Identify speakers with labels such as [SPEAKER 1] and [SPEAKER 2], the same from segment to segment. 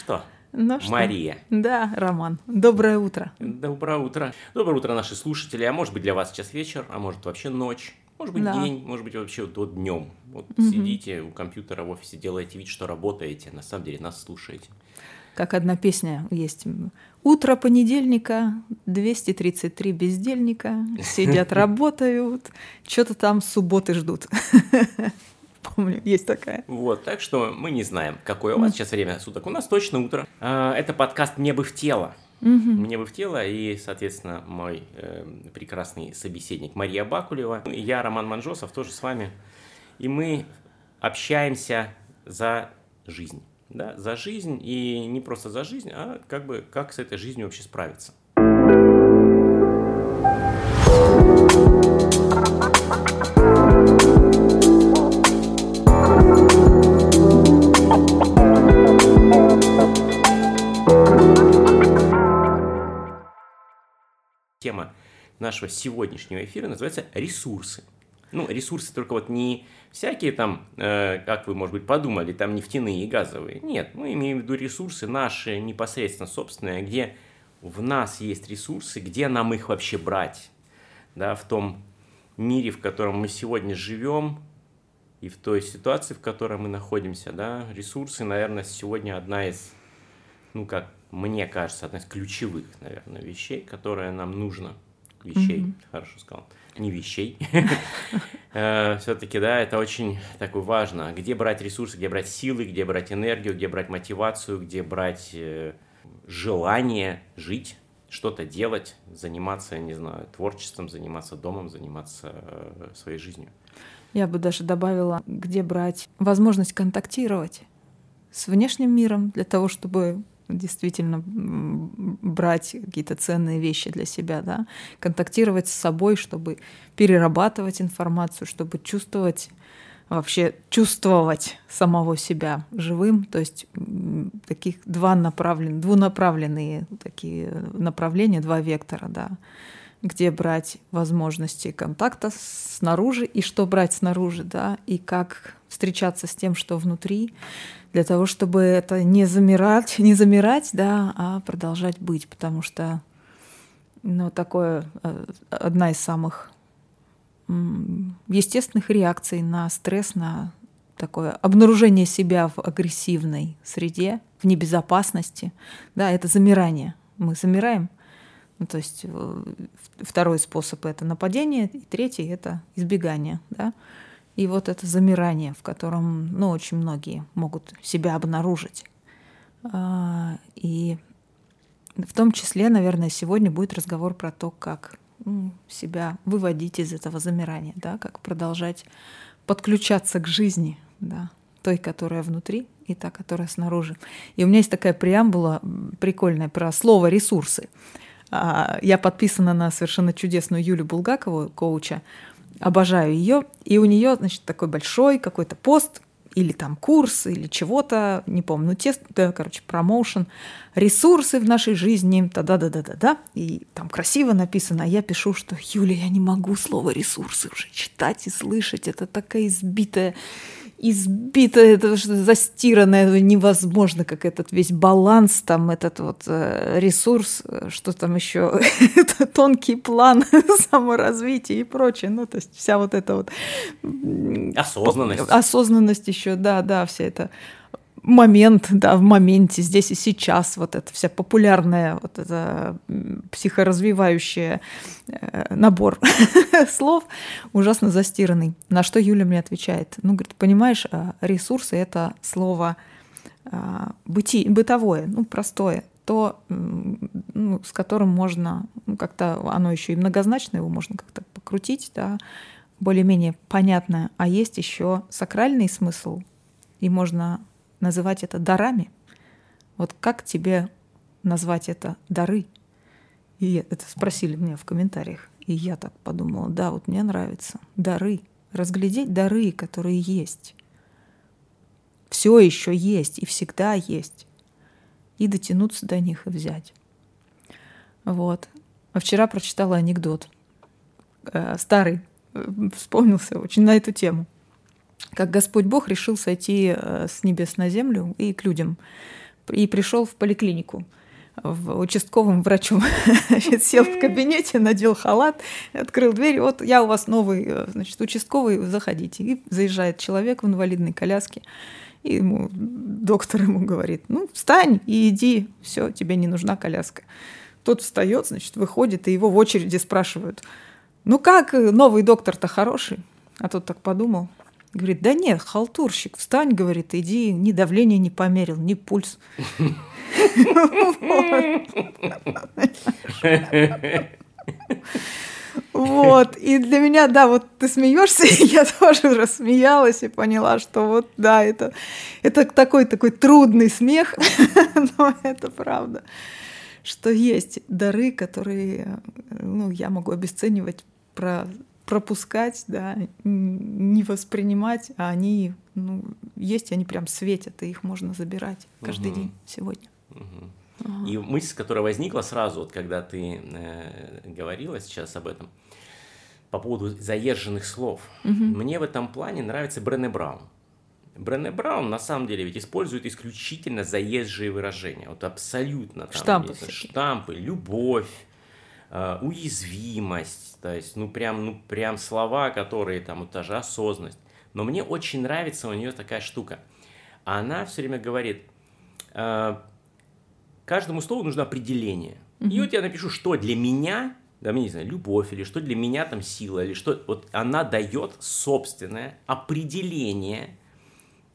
[SPEAKER 1] что,
[SPEAKER 2] Ну что?
[SPEAKER 1] Мария,
[SPEAKER 2] Да, Роман. Доброе утро.
[SPEAKER 1] доброе утро. Доброе утро, наши слушатели. А может быть для вас сейчас вечер, а может вообще ночь. Может быть
[SPEAKER 2] Да.
[SPEAKER 1] день, может быть вообще вот днем. Вот
[SPEAKER 2] Мгм.
[SPEAKER 1] сидите у компьютера в офисе, делаете вид, что работаете, на самом деле нас слушаете.
[SPEAKER 2] Как одна песня есть. Утро понедельника, 233 бездельника, сидят, работают, что-то там субботы ждут. Помню, есть такая.
[SPEAKER 1] Вот, так что мы не знаем, какое у вас сейчас время суток. У нас точно утро. А, Это подкаст «Мне бы в тело».
[SPEAKER 2] Мгм.
[SPEAKER 1] Мне бы в тело и, соответственно, мой э, прекрасный собеседник Мария Бакулева. Я, Роман Манжосов, тоже с вами. И мы общаемся за жизнь. Да, за жизнь и не просто за жизнь, а как бы как с этой жизнью вообще справиться. Нашего сегодняшнего эфира называется ресурсы. Ну, ресурсы только вот не всякие там, э, как вы, может быть, подумали, там нефтяные и газовые. Нет, мы имеем в виду ресурсы наши непосредственно собственные, где в нас есть ресурсы, где нам их вообще брать. Да, в том мире, в котором мы сегодня живем, и в той ситуации, в которой мы находимся, да, ресурсы, наверное, сегодня одна из, ну, как мне кажется, одна из ключевых, наверное, вещей, которая нам нужно. Вещей,
[SPEAKER 2] Мгм.
[SPEAKER 1] хорошо сказал, не вещей. Все-таки, да, это очень такое важно. Где брать ресурсы, где брать силы, где брать энергию, где брать мотивацию, где брать э, желание жить, что-то делать, заниматься, не знаю, творчеством, заниматься домом, заниматься э, своей жизнью.
[SPEAKER 2] Я бы даже добавила, где брать возможность контактировать с внешним миром для того, чтобы действительно брать какие-то ценные вещи для себя, да, контактировать с собой, чтобы перерабатывать информацию, чтобы чувствовать вообще чувствовать самого себя живым, то есть таких два направлен, двунаправленные такие направления, два вектора, да, где брать возможности контакта снаружи и что брать снаружи, да, и как встречаться с тем, что внутри, для того, чтобы это не замирать, не замирать, да, а продолжать быть, потому что, ну, такое э, одна из самых естественных реакций на стресс, на такое обнаружение себя в агрессивной среде, в небезопасности, да, это замирание. Мы замираем, ну, то есть э, второй способ это нападение, и третий это избегание, да. И вот это замирание, в котором, ну, очень многие могут себя обнаружить. А, И в том числе, наверное, сегодня будет разговор про то, как м, себя выводить из этого замирания, да, как продолжать подключаться к жизни, да, той, которая внутри, и та, которая снаружи. И у меня есть такая преамбула прикольная про слово ресурсы. А, Я подписана на совершенно чудесную Юлю Булгакову, коуча. Обожаю ее. И у нее, значит, такой большой какой-то пост или там курс, или чего-то, не помню, ну, тест, да, короче, промоушен, ресурсы в нашей жизни, та-да-да-да-да-да, и там красиво написано, а я пишу, что, Юля, я не могу слово ресурсы уже читать и слышать, это такая избитая, избитая, это что застиранное, это невозможно, как этот весь баланс, там этот вот э, ресурс, э, что там еще, это тонкий план саморазвития и прочее, ну, то есть вся вот эта вот
[SPEAKER 1] Осознанность.
[SPEAKER 2] осознанность еще, да, да, вся эта момент, да, в моменте, здесь и сейчас, вот эта вся популярная, вот это психоразвивающая э, набор слов ужасно застиранный. На что Юля мне отвечает? Ну, говорит, понимаешь, а, ресурсы — это слово а, быти, бытовое, ну, простое, то, ну, с которым можно, ну, как-то оно еще и многозначное, его можно как-то покрутить, да, более-менее понятное. А есть еще сакральный смысл, и можно называть это дарами. Вот как тебе назвать это дары? И это спросили меня в комментариях. И я так подумала, да, вот мне нравится. Дары. Разглядеть дары, которые есть. Все еще есть и всегда есть. И дотянуться до них и взять. Вот. А вчера прочитала анекдот. Э, старый. э, Вспомнился очень на эту тему как Господь Бог решил сойти э, с небес на землю и к людям и пришел в поликлинику в участковым врачом. Значит, сел в кабинете, надел халат, открыл дверь. Вот я у вас новый, э, значит, участковый, заходите. И заезжает человек в инвалидной коляске. И ему, доктор ему говорит, ну, встань и иди, все, тебе не нужна коляска. Тот встает, значит, выходит, и его в очереди спрашивают, ну как, новый доктор-то хороший? А тот так подумал, говорит, да нет, халтурщик, встань, говорит, иди, ни давление не померил, ни пульс. Вот. И для меня, да, вот ты смеешься, я тоже рассмеялась и поняла, что вот, да, это, это такой такой трудный смех, но это правда, что есть дары, которые, ну, я могу обесценивать, про, пропускать, да, не воспринимать, а они, ну, есть, они прям светят, и их можно забирать каждый угу. день сегодня.
[SPEAKER 1] Угу. И мысль, которая возникла сразу, вот, когда ты э, говорила сейчас об этом, по поводу заезженных слов. Угу. Мне в этом плане нравится Брене Браун. Брене Браун на самом деле ведь использует исключительно заезжие выражения. Вот абсолютно. Там,
[SPEAKER 2] штампы.
[SPEAKER 1] Есть, штампы, любовь, уязвимость. То есть, ну прям, ну прям слова, которые там, вот даже осознанность. Но мне очень нравится у нее такая штука. Она все время говорит, э, каждому слову нужно определение. И вот я напишу, что для меня, да, мне не знаю, любовь, или что для меня там сила, или что. Вот она дает собственное определение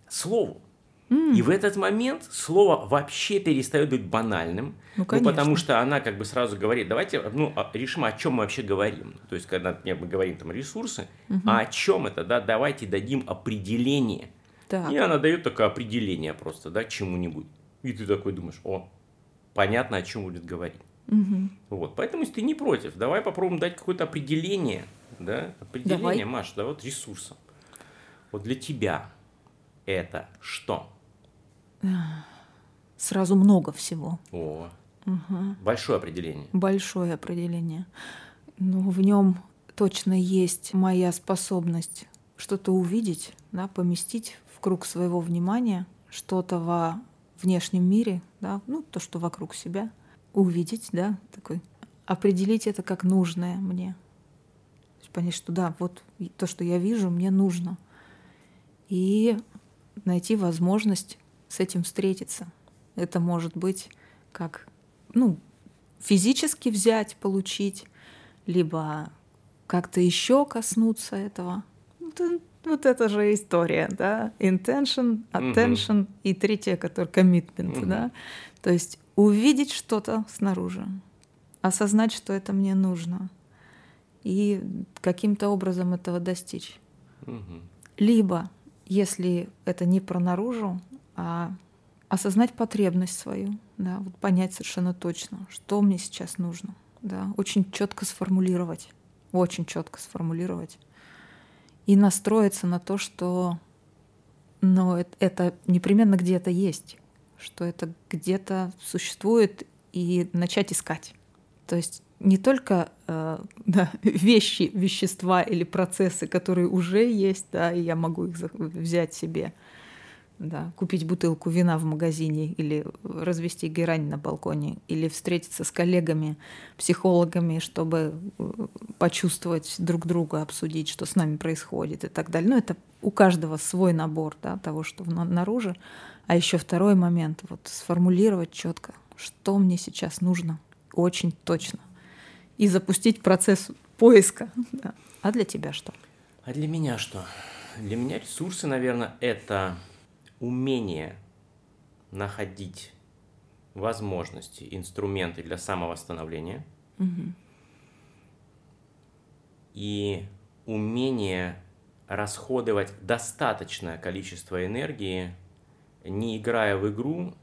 [SPEAKER 1] слову. Mm. И в этот момент слово вообще перестает быть банальным, ну, ну, потому что она как бы сразу говорит, давайте ну, а, решим, о чем мы вообще говорим. То есть, когда мы говорим там ресурсы, угу. а о чем это, да, давайте дадим определение. Так. И она дает такое определение просто, да, чему-нибудь. И ты такой думаешь, о, понятно, о чем будет говорить. Угу. Вот, поэтому, если ты не против, давай попробуем дать какое-то определение, да, определение, давай. Маш, да, вот ресурсом. Вот для тебя это что?
[SPEAKER 2] Сразу много всего.
[SPEAKER 1] О, угу. большое определение.
[SPEAKER 2] Большое определение. Ну, в нем точно есть моя способность что-то увидеть, да, поместить в круг своего внимания, что-то во внешнем мире, да, ну, то, что вокруг себя, увидеть, да, такой, определить это как нужное мне. понять, что да, вот то, что я вижу, мне нужно. И найти возможность с этим встретиться. Это может быть как, ну, физически взять, получить, либо как-то еще коснуться этого. Вот это же история, да, intention, attention угу. и третье, которое commitment, угу. да. То есть увидеть что-то снаружи, осознать, что это мне нужно, и каким-то образом этого достичь. Угу. Либо, если это не про наружу, а осознать потребность свою, да, вот понять совершенно точно, что мне сейчас нужно, да, очень четко сформулировать, очень четко сформулировать и настроиться на то, что ну, это, это непременно где-то есть, что это где-то существует, и начать искать. То есть не только э, да, вещи, вещества или процессы, которые уже есть, да, и я могу их взять себе, да, купить бутылку вина в магазине или развести герань на балконе, или встретиться с коллегами, психологами, чтобы э, почувствовать друг друга, обсудить, что с нами происходит и так далее. Ну, это у каждого свой набор да, того, что наружу. А еще второй момент, вот сформулировать четко, что мне сейчас нужно, очень точно. И запустить процесс поиска. Да. А для тебя что?
[SPEAKER 1] А для меня что? Для меня ресурсы, наверное, это умение находить возможности, инструменты для самовосстановления угу. и умение расходовать достаточное количество энергии, не играя в игру,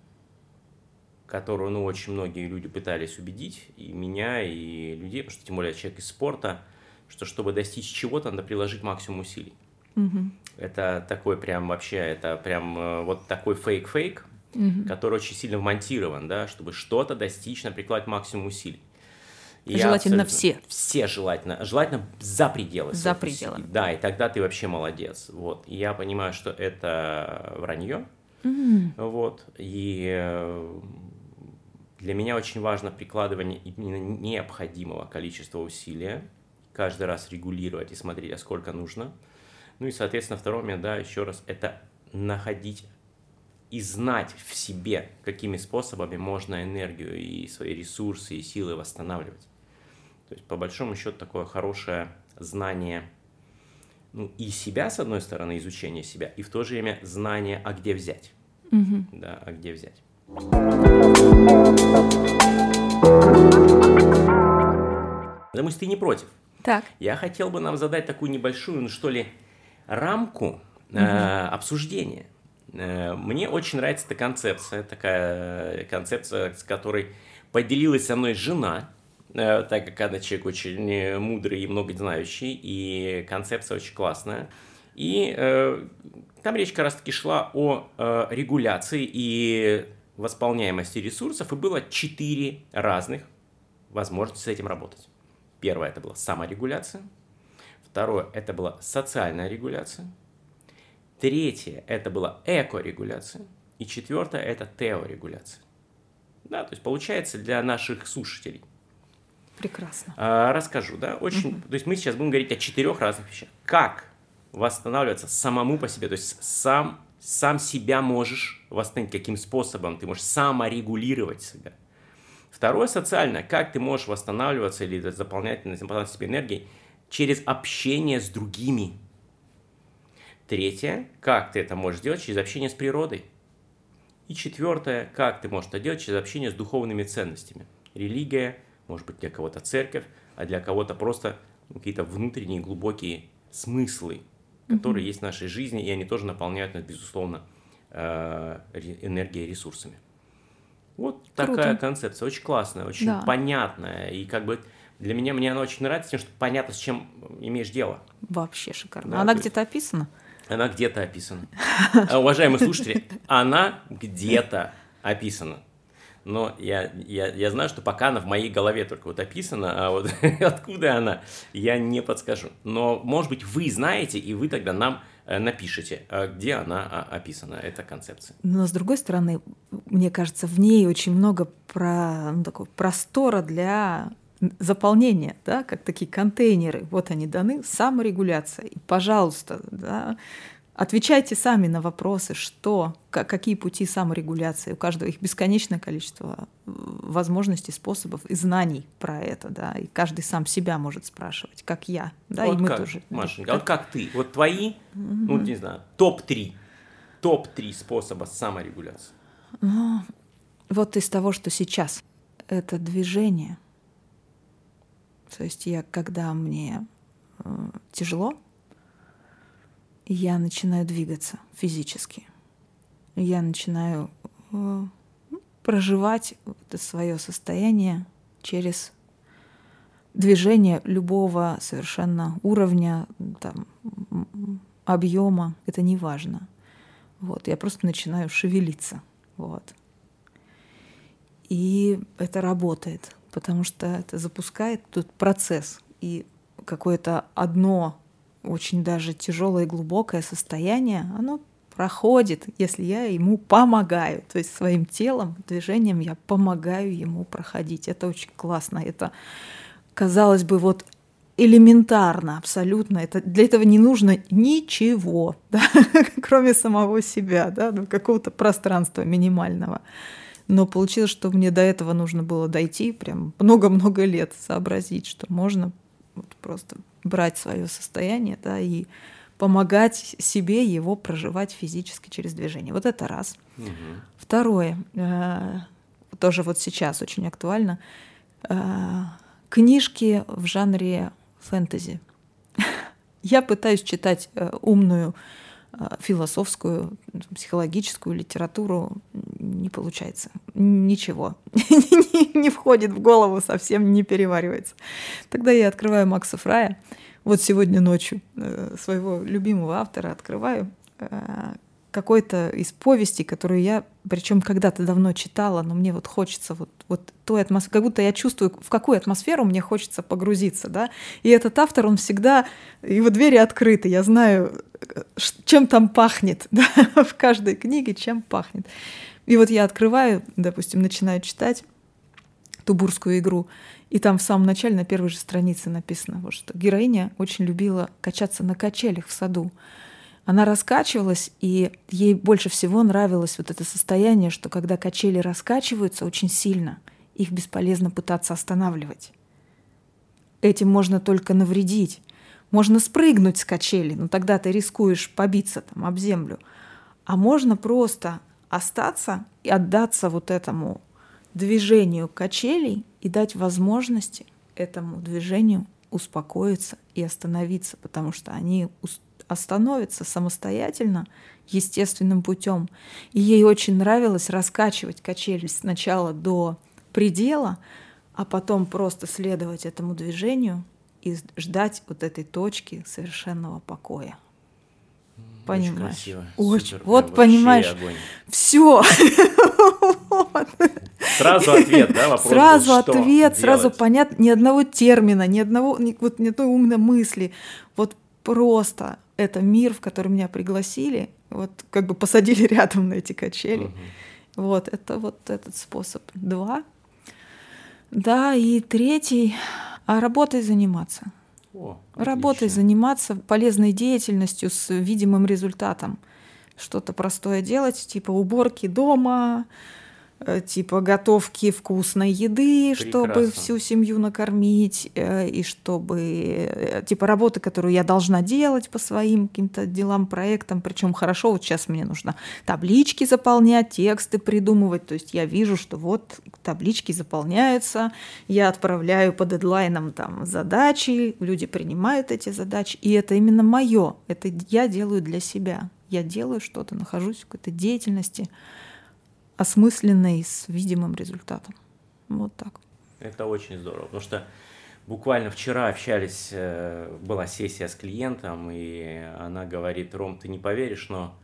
[SPEAKER 1] которую, ну, очень многие люди пытались убедить, и меня, и людей, потому что, тем более, человек из спорта, что чтобы достичь чего-то, надо приложить максимум усилий. Угу. Это такой прям вообще, это прям э, вот такой фейк-фейк, угу. который очень сильно вмонтирован, да, чтобы что-то достичь, прикладывать максимум усилий.
[SPEAKER 2] И желательно все.
[SPEAKER 1] Все желательно. Желательно за пределы.
[SPEAKER 2] За пределы.
[SPEAKER 1] Да, и тогда ты вообще молодец. Вот. И я понимаю, что это вранье.
[SPEAKER 2] М,
[SPEAKER 1] Вот. И э, для меня очень важно прикладывание именно необходимого количества усилия, каждый раз регулировать и смотреть, а сколько нужно. Ну и, соответственно, второй момент, да, еще раз, это находить и знать в себе, какими способами можно энергию и свои ресурсы и силы восстанавливать. То есть, по большому счету, такое хорошее знание ну, и себя, с одной стороны, изучение себя, и в то же время знание, а где взять.
[SPEAKER 2] мгм.
[SPEAKER 1] Да, а где взять. Потому что ты не против.
[SPEAKER 2] Так.
[SPEAKER 1] Я хотел бы нам задать такую небольшую, ну что ли, рамку э, обсуждения. Э, мне очень нравится эта концепция, такая концепция, с которой поделилась со мной жена, э, так как она человек очень э, мудрый и много знающий, и концепция очень классная. И э, там речь как раз таки шла о э, регуляции и восполняемости ресурсов, и было четыре разных возможности с этим работать. Первое это была саморегуляция. Второе это была социальная регуляция. Третье это была экорегуляция. И четвертое это теорегуляция. Да, то есть получается для наших слушателей.
[SPEAKER 2] Прекрасно.
[SPEAKER 1] А, расскажу, да, очень, то есть мы сейчас будем говорить о четырех разных вещах. Как восстанавливаться самому по себе, то есть сам, сам себя можешь восстановить, каким способом ты можешь саморегулировать себя. Второе социальное, как ты можешь восстанавливаться или заполнять, заполнять себе энергией через общение с другими. Третье, как ты это можешь делать через общение с природой. И четвертое, как ты можешь это делать через общение с духовными ценностями. Религия, может быть для кого-то церковь, а для кого-то просто какие-то внутренние глубокие смыслы, которые есть в нашей жизни, и они тоже наполняют нас, безусловно, э, энергией и ресурсами. Вот
[SPEAKER 2] Круто.
[SPEAKER 1] такая концепция, очень классная, очень
[SPEAKER 2] Да.
[SPEAKER 1] понятная, и как бы для меня мне она очень нравится, тем, что понятно, с чем имеешь дело.
[SPEAKER 2] Вообще шикарно.
[SPEAKER 1] Да,
[SPEAKER 2] Она
[SPEAKER 1] есть-
[SPEAKER 2] где-то описана?
[SPEAKER 1] Она где-то описана. А, Уважаемые слушатели, она где-то описана. Но я, я, я знаю, что пока она в моей голове только вот описана, а вот откуда она, я не подскажу. Но, может быть, вы знаете, и вы тогда нам э, напишите, а где она а, описана, эта концепция.
[SPEAKER 2] Но с другой стороны, мне кажется, в ней очень много про, ну, такого простора для заполнения, да, как такие контейнеры. Вот они даны, саморегуляция. И, пожалуйста, да, отвечайте сами на вопросы, что, ка- какие пути саморегуляции. У каждого их бесконечное количество э, возможностей, способов и знаний про это, да. И каждый сам себя может спрашивать, как я, да,
[SPEAKER 1] вот
[SPEAKER 2] и мы
[SPEAKER 1] как,
[SPEAKER 2] тоже.
[SPEAKER 1] Машенька, а вот как ты? Вот твои, ну, не знаю, топ-3. Топ-3 способа саморегуляции.
[SPEAKER 2] Вот из того, что сейчас, это движение. То есть я, когда мне э, тяжело, я начинаю двигаться физически. Я начинаю э, ну, проживать это свое состояние через движение любого совершенно уровня, там, объема, это не важно. Вот, я просто начинаю шевелиться. Вот. И это работает, потому что это запускает тут процесс. И какое-то одно очень даже тяжелое и глубокое состояние, оно проходит, если я ему помогаю. То есть своим телом, движением я помогаю ему проходить. Это очень классно. Это, казалось бы, вот элементарно абсолютно. Это, для этого не нужно ничего, да, кроме самого себя, да, ну, какого-то пространства минимального. Но получилось, что мне до этого нужно было дойти прям много-много лет, сообразить, что можно вот просто брать свое состояние да, и помогать себе его проживать физически через движение. Вот это раз.
[SPEAKER 1] Мгм.
[SPEAKER 2] Второе, э, тоже вот сейчас очень актуально, э, книжки в жанре фэнтези. Я пытаюсь читать э, умную философскую, психологическую литературу, не получается. Ничего. Не входит в голову, совсем не переваривается. Тогда я открываю Макса Фрая. Вот сегодня ночью э, своего любимого автора открываю э, какой-то из повестей, которую я причем когда-то давно читала, но мне вот хочется вот, вот той атмосферы, как будто я чувствую, в какую атмосферу мне хочется погрузиться, да. И этот автор, он всегда, его двери открыты, я знаю, чем там пахнет, да, в каждой книге чем пахнет. И вот я открываю, допустим, начинаю читать Тубурскую игру, и там в самом начале на первой же странице написано, вот, что героиня очень любила качаться на качелях в саду она раскачивалась, и ей больше всего нравилось вот это состояние, что когда качели раскачиваются очень сильно, их бесполезно пытаться останавливать. Этим можно только навредить. Можно спрыгнуть с качели, но тогда ты рискуешь побиться там об землю. А можно просто остаться и отдаться вот этому движению качелей и дать возможности этому движению успокоиться и остановиться, потому что они остановится самостоятельно, естественным путем. И ей очень нравилось раскачивать качели сначала до предела, а потом просто следовать этому движению и ждать вот этой точки совершенного покоя. Понимаешь? Очень красиво. Очень. Супер, вот понимаешь. Все.
[SPEAKER 1] Сразу ответ, да, вопрос.
[SPEAKER 2] Сразу был, ответ, делать? сразу понятно, ни одного термина, ни одного, ни, вот, ни одной умной мысли. Вот просто это мир, в который меня пригласили, вот как бы посадили рядом на эти качели. Угу. Вот, это вот этот способ. Два. Да, и третий, а работой заниматься. О, работой заниматься, полезной деятельностью с видимым результатом. Что-то простое делать, типа уборки дома, типа готовки вкусной еды, Прекрасно. чтобы всю семью накормить, э, и чтобы э, типа работы, которую я должна делать по своим каким-то делам, проектам. Причем хорошо, вот сейчас мне нужно таблички заполнять, тексты придумывать. То есть я вижу, что вот таблички заполняются, я отправляю по дедлайнам там задачи, люди принимают эти задачи, и это именно мое, это я делаю для себя. Я делаю что-то, нахожусь в какой-то деятельности осмысленной с видимым результатом. Вот так.
[SPEAKER 1] Это очень здорово, потому что буквально вчера общались, э, была сессия с клиентом, и она говорит, Ром, ты не поверишь, но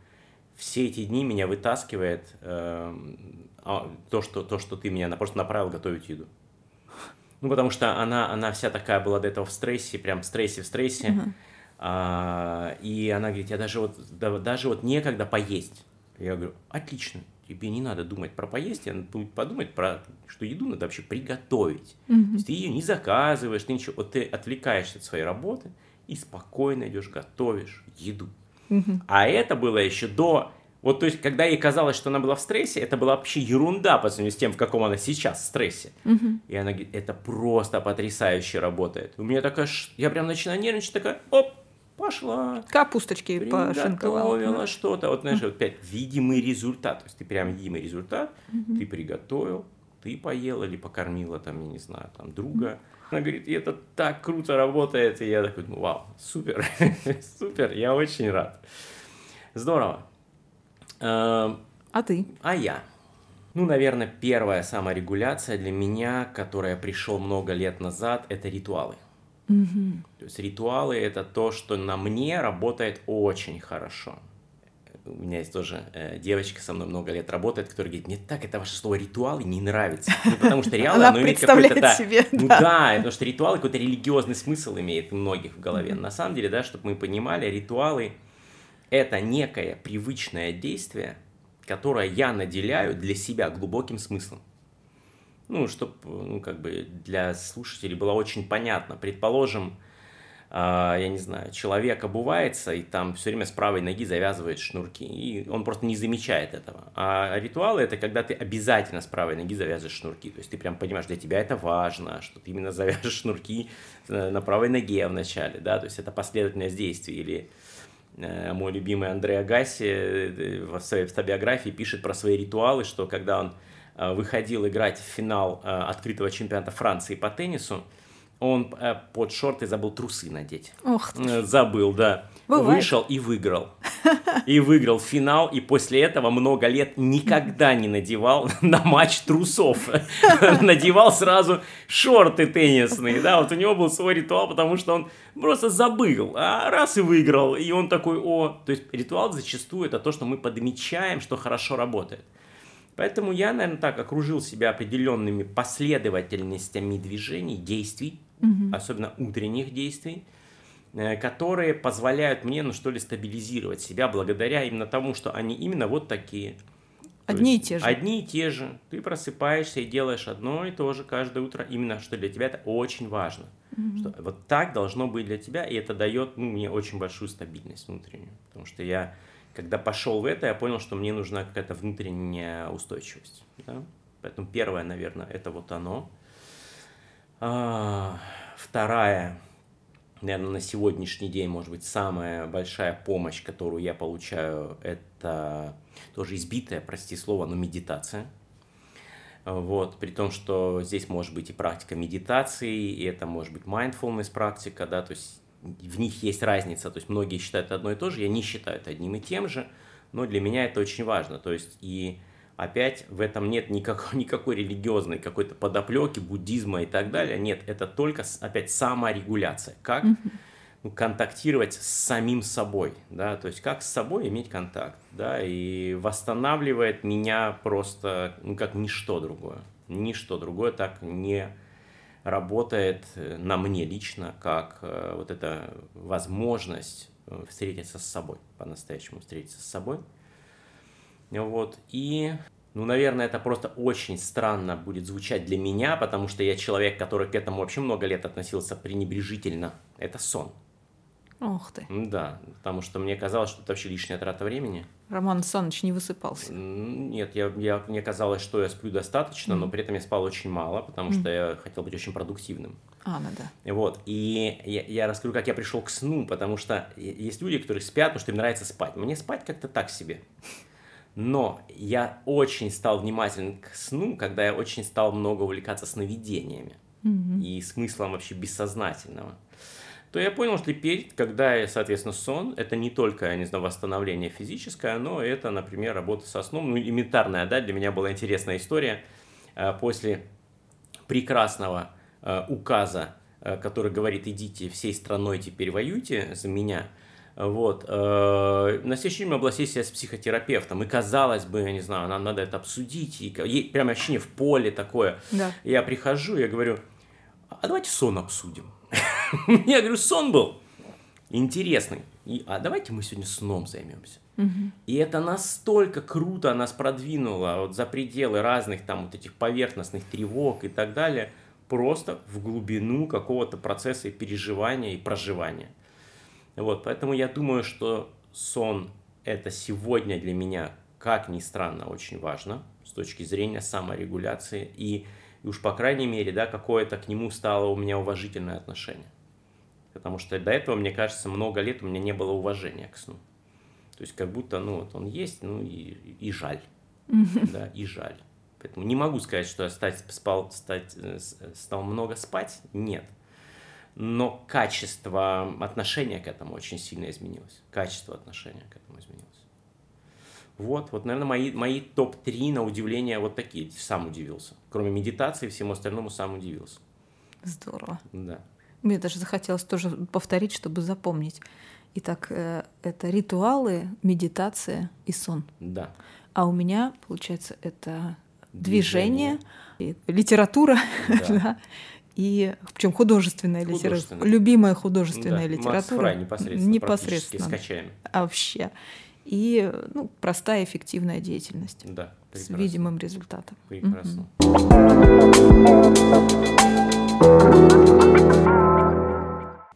[SPEAKER 1] все эти дни меня вытаскивает э, а, то, что, то, что ты меня просто направил готовить еду. Ну, потому что она, она вся такая была до этого в стрессе, прям в стрессе, в стрессе. Uh-huh. А, и она говорит, я даже вот, да, даже вот некогда поесть. Я говорю, отлично, тебе не надо думать про поесть, а надо подумать про, что еду надо вообще приготовить. Mm-hmm. То есть ты ее не заказываешь, ты ничего, вот ты отвлекаешься от своей работы и спокойно идешь, готовишь еду. Mm-hmm. А это было еще до вот, то есть, когда ей казалось, что она была в стрессе, это была вообще ерунда по сравнению с тем, в каком она сейчас в стрессе. Угу. И она говорит, это просто потрясающе работает. У меня такая, я прям начинаю нервничать, такая, оп, пошла.
[SPEAKER 2] Капусточки пошинковала.
[SPEAKER 1] Приготовила что-то. Вот, знаешь, вот опять видимый результат. То есть ты прям видимый результат, ты приготовил, ты поела или покормила там, я не знаю, там друга. Она говорит, и это так круто работает. И я такой, ну вау, супер, супер, я очень рад. Здорово.
[SPEAKER 2] Эм, а ты?
[SPEAKER 1] А я. Ну, наверное, первая саморегуляция для меня, которая пришел много лет назад, это ритуалы. Угу. То есть ритуалы это то, что на мне работает очень хорошо. У меня есть тоже э, девочка со мной много лет работает, которая говорит, мне так это ваше слово ритуалы не нравится. Ну, потому что реально оно имеет какой-то... Да, себе, ну да. да, потому что ритуалы какой-то религиозный смысл имеет у многих в голове. Mm-hmm. На самом деле, да, чтобы мы понимали, ритуалы это некое привычное действие, которое я наделяю для себя глубоким смыслом ну, чтобы, ну, как бы для слушателей было очень понятно. Предположим, э, я не знаю, человек обувается и там все время с правой ноги завязывает шнурки, и он просто не замечает этого. А ритуалы это когда ты обязательно с правой ноги завязываешь шнурки, то есть ты прям понимаешь, для тебя это важно, что ты именно завяжешь шнурки на правой ноге вначале, да, то есть это последовательность действий или э, мой любимый Андрей Агаси э, в своей автобиографии пишет про свои ритуалы, что когда он выходил играть в финал э, открытого чемпионата Франции по теннису, он э, под шорты забыл трусы надеть.
[SPEAKER 2] Ох ты.
[SPEAKER 1] Забыл, да. Бывает. Вышел и выиграл. И выиграл финал, и после этого много лет никогда не надевал на матч трусов. Надевал сразу шорты теннисные, да, вот у него был свой ритуал, потому что он просто забыл, а раз и выиграл, и он такой, о, то есть ритуал зачастую это то, что мы подмечаем, что хорошо работает. Поэтому я, наверное, так окружил себя определенными последовательностями движений, действий,
[SPEAKER 2] Мгм.
[SPEAKER 1] особенно утренних действий, э, которые позволяют мне, ну что ли, стабилизировать себя благодаря именно тому, что они именно вот такие.
[SPEAKER 2] Одни и те же.
[SPEAKER 1] Одни и те же. Ты просыпаешься и делаешь одно и то же каждое утро, именно что для тебя это очень важно. Что вот так должно быть для тебя, и это дает ну, мне очень большую стабильность внутреннюю. Потому что я, когда пошел в это, я понял, что мне нужна какая-то внутренняя устойчивость. да. Поэтому первое, наверное, это вот оно. А, вторая, наверное, на сегодняшний день, может быть, самая большая помощь, которую я получаю, это тоже избитая, прости слово, но медитация. Вот, при том, что здесь может быть и практика медитации, и это может быть mindfulness практика, да, то есть в них есть разница, то есть многие считают одно и то же, я не считаю это одним и тем же, но для меня это очень важно, то есть и опять в этом нет никакой, никакой религиозной какой-то подоплеки, буддизма и так далее, нет, это только опять саморегуляция, как ну, контактировать с самим собой, да, то есть как с собой иметь контакт, да, и восстанавливает меня просто, ну, как ничто другое, ничто другое так не работает э, на мне лично, как э, вот эта возможность э, встретиться с собой, по-настоящему встретиться с собой, вот, и, ну, наверное, это просто очень странно будет звучать для меня, потому что я человек, который к этому вообще много лет относился пренебрежительно, это сон.
[SPEAKER 2] Ох ты.
[SPEAKER 1] Да, потому что мне казалось, что это вообще лишняя трата времени.
[SPEAKER 2] Роман Александрович не высыпался.
[SPEAKER 1] Нет, я, я, мне казалось, что я сплю достаточно, но
[SPEAKER 2] Мгм.
[SPEAKER 1] при этом я спал очень мало, потому что я хотел быть очень продуктивным.
[SPEAKER 2] А, ну да.
[SPEAKER 1] Вот, и я, я расскажу, как я пришел к сну, потому что есть люди, которые спят, потому что им нравится спать. Мне спать как-то так себе. Но я очень стал внимателен к сну, когда я очень стал много увлекаться сновидениями
[SPEAKER 2] Мгм.
[SPEAKER 1] и смыслом вообще бессознательного, то я понял, что теперь, когда, я, соответственно, сон, это не только, я не знаю, восстановление физическое, но это, например, работа со сном, ну, элементарная, да, для меня была интересная история. Э, После прекрасного э, указа, э, который говорит, идите всей страной теперь воюйте за меня, вот. э, На следующий день у меня была сессия с психотерапевтом, и казалось бы, я не знаю, нам надо это обсудить, и и прям ощущение в поле такое.
[SPEAKER 2] Да.
[SPEAKER 1] Я прихожу, я говорю, а давайте сон обсудим. Я говорю, сон был интересный. И, а давайте мы сегодня сном займемся.
[SPEAKER 2] Мгм.
[SPEAKER 1] И это настолько круто нас продвинуло вот за пределы разных там вот этих поверхностных тревог и так далее, просто в глубину какого-то процесса и переживания и проживания. Вот, поэтому я думаю, что сон это сегодня для меня, как ни странно, очень важно с точки зрения саморегуляции и, и уж по крайней мере, да, какое-то к нему стало у меня уважительное отношение. Потому что до этого, мне кажется, много лет у меня не было уважения к сну. То есть как будто, ну вот он есть, ну и, и жаль. Да, и жаль. Поэтому не могу сказать, что я стать, спал, стать, э, э, стал много спать. Нет. Но качество отношения к этому очень сильно изменилось. Качество отношения к этому изменилось. Вот, вот, наверное, мои, мои топ-3 на удивление вот такие. Сам удивился. Кроме медитации, всему остальному сам удивился.
[SPEAKER 2] Здорово.
[SPEAKER 1] Да.
[SPEAKER 2] Мне даже захотелось тоже повторить, чтобы запомнить. Итак, э, это ритуалы, медитация и сон.
[SPEAKER 1] Да.
[SPEAKER 2] А у меня, получается, это движение, и литература,
[SPEAKER 1] Да.
[SPEAKER 2] да, и причем художественная литература,
[SPEAKER 1] Художественная.
[SPEAKER 2] любимая художественная
[SPEAKER 1] Да, Макс
[SPEAKER 2] литература.
[SPEAKER 1] Фрай непосредственно,
[SPEAKER 2] непосредственно
[SPEAKER 1] скачаем.
[SPEAKER 2] а вообще. И ну, простая эффективная деятельность
[SPEAKER 1] Да,
[SPEAKER 2] с
[SPEAKER 1] прекрасно.
[SPEAKER 2] видимым результатом.
[SPEAKER 1] Прекрасно.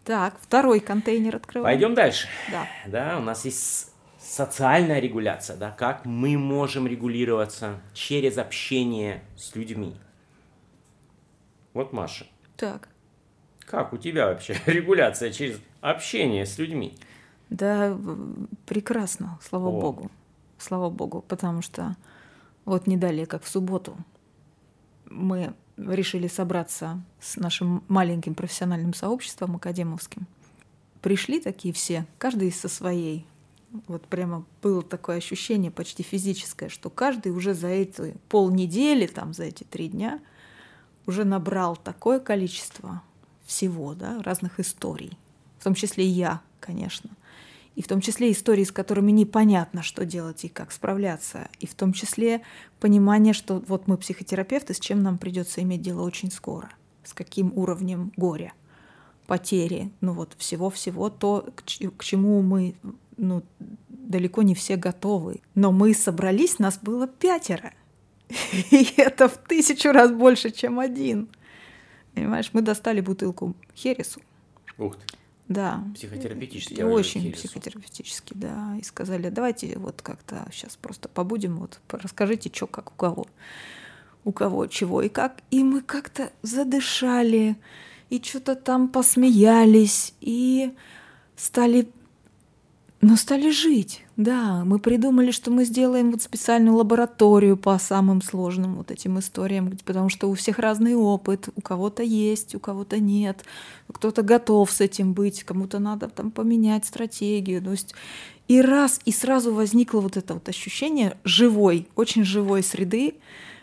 [SPEAKER 2] Так, второй контейнер открываем.
[SPEAKER 1] Пойдем дальше.
[SPEAKER 2] Да.
[SPEAKER 1] Да, у нас есть социальная регуляция, да, как мы можем регулироваться через общение с людьми. Вот, Маша,
[SPEAKER 2] Так.
[SPEAKER 1] как у тебя вообще регуляция через общение с людьми?
[SPEAKER 2] Да, прекрасно, слава
[SPEAKER 1] О.
[SPEAKER 2] богу. Слава богу, потому что вот не далее, как в субботу, мы решили собраться с нашим маленьким профессиональным сообществом академовским. Пришли такие все, каждый со своей. Вот прямо было такое ощущение почти физическое, что каждый уже за эти полнедели, там, за эти три дня уже набрал такое количество всего, да, разных историй, в том числе и я, конечно. И в том числе истории, с которыми непонятно, что делать и как справляться, и в том числе понимание, что вот мы психотерапевты, с чем нам придется иметь дело очень скоро, с каким уровнем горя, потери, ну вот всего-всего то, к чему мы ну, далеко не все готовы. Но мы собрались, нас было пятеро. И это в тысячу раз больше, чем один. Понимаешь, мы достали бутылку Хересу.
[SPEAKER 1] Ух ты.
[SPEAKER 2] Да.
[SPEAKER 1] Психотерапевтически.
[SPEAKER 2] И очень психотерапевтически, да. И сказали, давайте вот как-то сейчас просто побудем, вот расскажите, что как у кого. У кого чего и как. И мы как-то задышали, и что-то там посмеялись, и стали но стали жить, да. Мы придумали, что мы сделаем вот специальную лабораторию по самым сложным вот этим историям, потому что у всех разный опыт, у кого-то есть, у кого-то нет, кто-то готов с этим быть, кому-то надо там поменять стратегию. То есть и раз, и сразу возникло вот это вот ощущение живой, очень живой среды,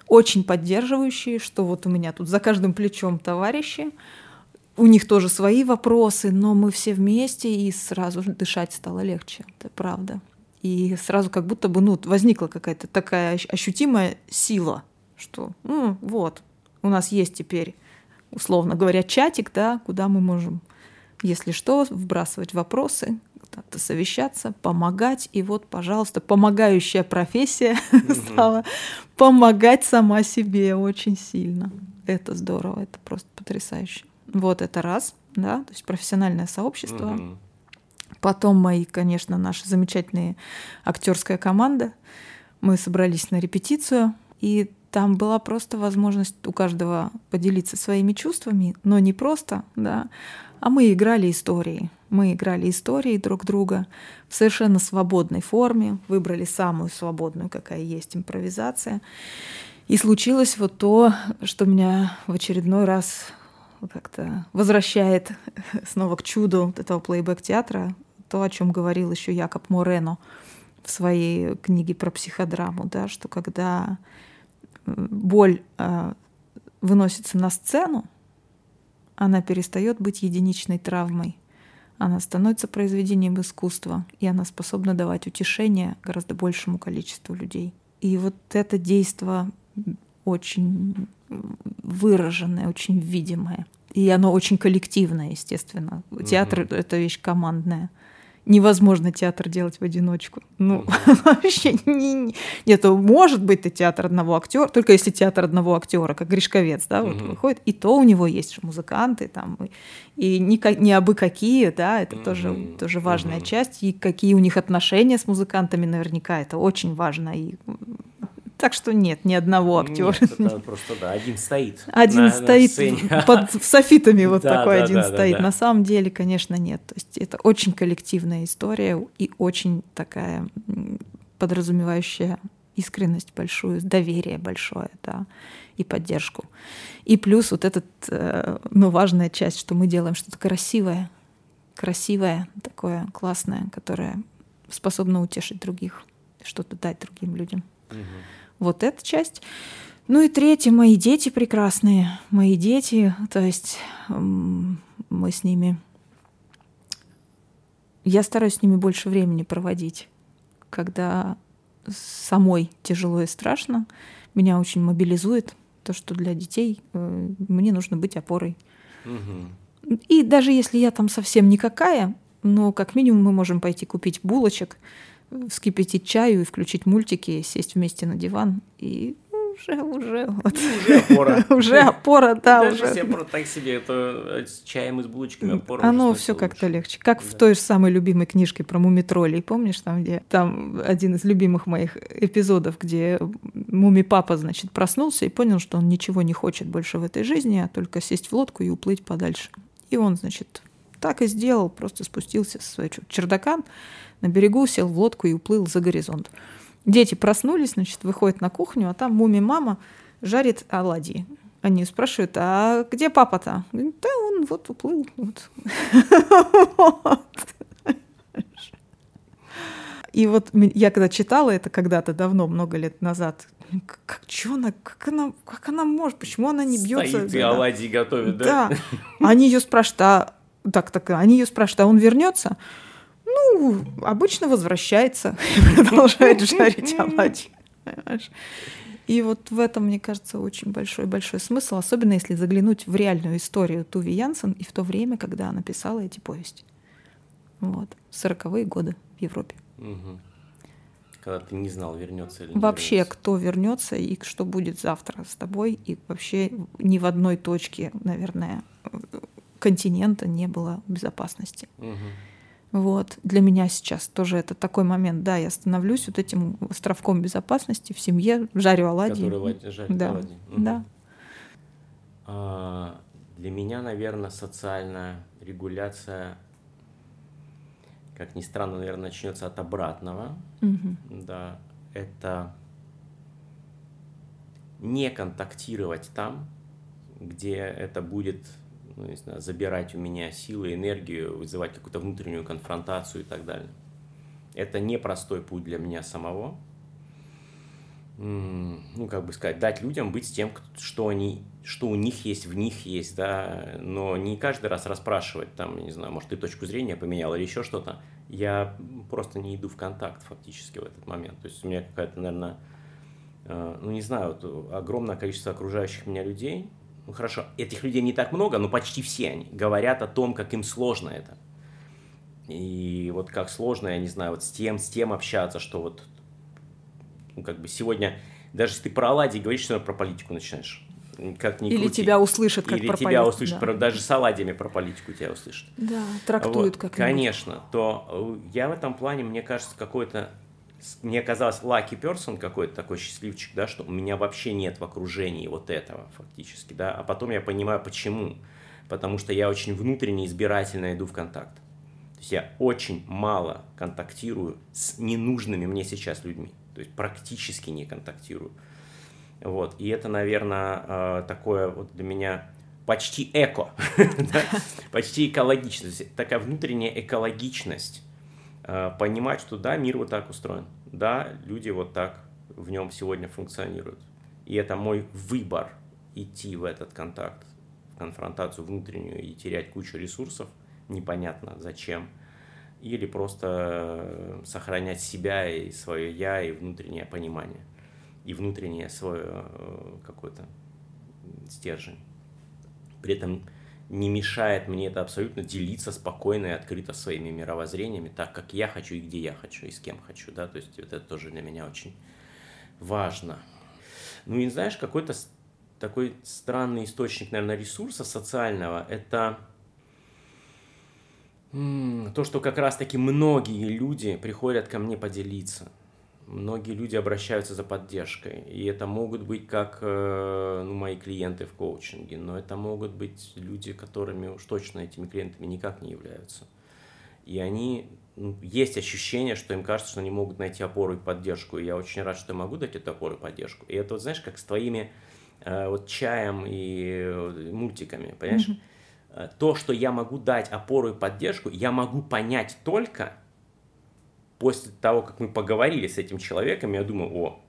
[SPEAKER 2] очень поддерживающей, что вот у меня тут за каждым плечом товарищи, у них тоже свои вопросы, но мы все вместе, и сразу дышать стало легче, это правда. И сразу как будто бы ну, возникла какая-то такая ощутимая сила, что ну, вот, у нас есть теперь, условно говоря, чатик, да, куда мы можем, если что, вбрасывать вопросы, совещаться, помогать. И вот, пожалуйста, помогающая профессия стала помогать сама себе очень сильно. Это здорово, это просто потрясающе. Вот это раз, да, то есть профессиональное сообщество. Угу. Потом мои, конечно, наши замечательные актерская команда. Мы собрались на репетицию, и там была просто возможность у каждого поделиться своими чувствами, но не просто, да, а мы играли истории. Мы играли истории друг друга в совершенно свободной форме, выбрали самую свободную, какая есть импровизация. И случилось вот то, что меня в очередной раз как-то возвращает снова к чуду вот этого плейбэк-театра, то, о чем говорил еще Якоб Морено в своей книге про психодраму, да, что когда боль э, выносится на сцену, она перестает быть единичной травмой. Она становится произведением искусства, и она способна давать утешение гораздо большему количеству людей. И вот это действие очень выраженное, очень видимое. И оно очень коллективное, естественно. Театр mm-hmm. — это вещь командная. Невозможно театр делать в одиночку. Ну, mm-hmm. вообще не, не. Нет, может быть, ты театр одного актера, только если театр одного актера, как Гришковец, да, вот mm-hmm. выходит, и то у него есть же музыканты там, и, и не, не абы какие, да, это mm-hmm. тоже, тоже важная mm-hmm. часть, и какие у них отношения с музыкантами наверняка, это очень важно, и так что нет, ни одного актера. Нет,
[SPEAKER 1] это просто да, один стоит.
[SPEAKER 2] Один на, стоит на под софитами вот да, такой да, один да, стоит. Да, да. На самом деле, конечно, нет. То есть это очень коллективная история и очень такая подразумевающая искренность большую, доверие большое, да, и поддержку. И плюс вот этот, э, ну, важная часть, что мы делаем что-то красивое, красивое, такое классное, которое способно утешить других, что-то дать другим людям. Угу вот эта часть. Ну и третье, мои дети прекрасные, мои дети, то есть мы с ними... Я стараюсь с ними больше времени проводить, когда самой тяжело и страшно. Меня очень мобилизует то, что для детей э, мне нужно быть опорой. Угу. И даже если я там совсем никакая, но как минимум мы можем пойти купить булочек, вскипятить чаю и включить мультики, сесть вместе на диван и уже, уже, вот.
[SPEAKER 1] уже опора.
[SPEAKER 2] уже опора, да,
[SPEAKER 1] Даже
[SPEAKER 2] уже.
[SPEAKER 1] если опора так себе, это с чаем и с булочками опора.
[SPEAKER 2] Оно все как-то легче. Как да. в той же самой любимой книжке про мумитролей, помнишь, там, где там один из любимых моих эпизодов, где муми папа, значит, проснулся и понял, что он ничего не хочет больше в этой жизни, а только сесть в лодку и уплыть подальше. И он, значит, так и сделал, просто спустился со своего чердака, на берегу, сел в лодку и уплыл за горизонт. Дети проснулись, значит, выходят на кухню, а там муми-мама жарит оладьи. Они спрашивают, а где папа-то? да он вот уплыл. Вот. И вот я когда читала это когда-то давно, много лет назад, как, что она, как она, как она может, почему она не бьется?
[SPEAKER 1] Стоит и оладьи готовит,
[SPEAKER 2] да? Да. Они ее спрашивают, а так, так, они ее спрашивают, а он вернется? Ну, обычно возвращается и продолжает жарить оладьи. Понимаешь? И вот в этом, мне кажется, очень большой-большой смысл, особенно если заглянуть в реальную историю Туви Янсен и в то время, когда она писала эти повести. Вот. Сороковые годы в Европе.
[SPEAKER 1] Угу. Когда ты не знал, вернется или не
[SPEAKER 2] Вообще,
[SPEAKER 1] вернется.
[SPEAKER 2] кто вернется и что будет завтра с тобой. И вообще ни в одной точке, наверное, континента не было безопасности.
[SPEAKER 1] Угу.
[SPEAKER 2] Вот. Для меня сейчас тоже это такой момент. Да, я становлюсь вот этим островком безопасности в семье, жарю оладьи.
[SPEAKER 1] Который жарит
[SPEAKER 2] да.
[SPEAKER 1] оладьи.
[SPEAKER 2] Да.
[SPEAKER 1] А, для меня, наверное, социальная регуляция, как ни странно, наверное, начнется от обратного.
[SPEAKER 2] Мгм.
[SPEAKER 1] Да, это не контактировать там, где это будет, ну, не знаю, забирать у меня силы, энергию, вызывать какую-то внутреннюю конфронтацию и так далее. Это непростой путь для меня самого. Ну, как бы сказать, дать людям быть с тем, что они, что у них есть, в них есть, да, но не каждый раз расспрашивать, там, не знаю, может, ты точку зрения поменял или еще что-то. Я просто не иду в контакт фактически в этот момент. То есть у меня какая-то, наверное, э, ну, не знаю, вот огромное количество окружающих меня людей, ну, хорошо, этих людей не так много, но почти все они говорят о том, как им сложно это. И вот как сложно, я не знаю, вот с тем, с тем общаться, что вот, ну, как бы сегодня, даже если ты про оладьи говоришь, все равно про политику начинаешь. Как ни
[SPEAKER 2] Или
[SPEAKER 1] крути.
[SPEAKER 2] тебя услышат как
[SPEAKER 1] Или
[SPEAKER 2] про
[SPEAKER 1] тебя
[SPEAKER 2] политику,
[SPEAKER 1] услышат,
[SPEAKER 2] да.
[SPEAKER 1] про- даже с оладьями про политику тебя услышат.
[SPEAKER 2] Да, трактуют
[SPEAKER 1] Вот,
[SPEAKER 2] как
[SPEAKER 1] Конечно, то э, я в этом плане, мне кажется, какой-то, мне казалось, lucky person какой-то такой счастливчик, да, что у меня вообще нет в окружении вот этого фактически, да, а потом я понимаю, почему. Потому что я очень внутренне избирательно иду в контакт. То есть я очень мало контактирую с ненужными мне сейчас людьми. То есть практически не контактирую. Вот. И это, наверное, такое вот для меня почти эко, почти экологичность, такая внутренняя экологичность. Э, Понимать, что да, мир вот так устроен, да, люди вот так в нем сегодня функционируют. И это мой выбор идти в этот контакт, в конфронтацию внутреннюю и терять кучу ресурсов, непонятно зачем, или просто э, сохранять себя и свое я и внутреннее понимание и внутреннее свое э, какой-то стержень. При этом не мешает мне это абсолютно делиться спокойно и открыто своими мировоззрениями, так как я хочу и где я хочу, и с кем хочу, да, то есть вот это тоже для меня очень важно. Ну и знаешь, какой-то такой странный источник, наверное, ресурса социального, это то, что как раз-таки многие люди приходят ко мне поделиться. Многие люди обращаются за поддержкой. И это могут быть как э, ну, мои клиенты в коучинге, но это могут быть люди, которыми уж точно этими клиентами никак не являются. И они, ну, есть ощущение, что им кажется, что они могут найти опору и поддержку. И я очень рад, что я могу дать эту опору и поддержку. И это, вот, знаешь, как с твоими э, вот чаем и э, мультиками, понимаешь? Э, То, что я могу дать опору и поддержку, я могу понять только после того, как мы поговорили с этим человеком, я думаю, о,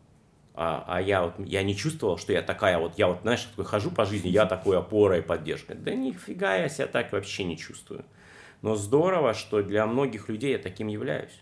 [SPEAKER 1] а, а я вот я не чувствовал, что я такая вот, я вот, знаешь, такой хожу по жизни, я такой опора и поддержка. Да нифига я себя так вообще не чувствую. Но здорово, что для многих людей я таким являюсь.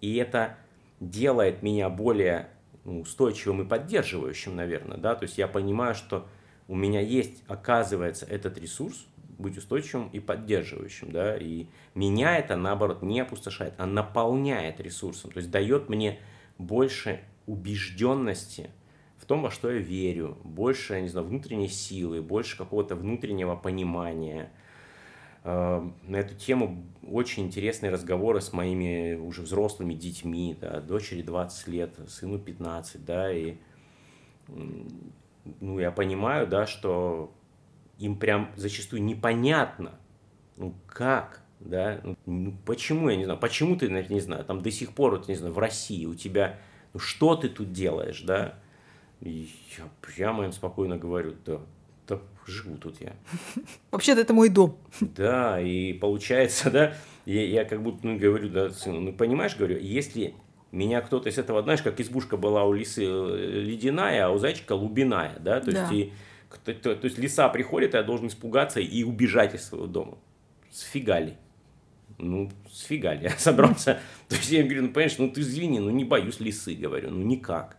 [SPEAKER 1] И это делает меня более ну, устойчивым и поддерживающим, наверное, да, то есть я понимаю, что у меня есть, оказывается, этот ресурс, быть устойчивым и поддерживающим, да, и меня это, наоборот, не опустошает, а наполняет ресурсом, то есть дает мне больше убежденности в том, во что я верю, больше, не знаю, внутренней силы, больше какого-то внутреннего понимания. Э, На эту тему очень интересные разговоры с моими уже взрослыми детьми, да, дочери 20 лет, сыну 15, да, и ну, я понимаю, да, что им прям зачастую непонятно, ну, как, да, ну, ну, почему, я не знаю, почему ты, наверное, не знаю, там до сих пор, вот, не знаю, в России у тебя, ну, что ты тут делаешь, да, и я прямо им спокойно говорю, да, да, живу тут я.
[SPEAKER 2] Вообще-то это мой дом.
[SPEAKER 1] Да, и получается, да, я, я как будто ну, говорю, да, сыну, ну понимаешь, говорю, если меня кто-то из этого, знаешь, как избушка была у лисы э, ледяная, а у зайчика лубиная, да, то
[SPEAKER 2] Да.
[SPEAKER 1] есть, и, кто- то, то есть лиса приходит, я должен испугаться и убежать из своего дома. Сфига ли? ну, сфига ли я собрался. То есть я говорю, ну, понимаешь, ну, ты извини, ну, не боюсь лисы, говорю, ну, никак.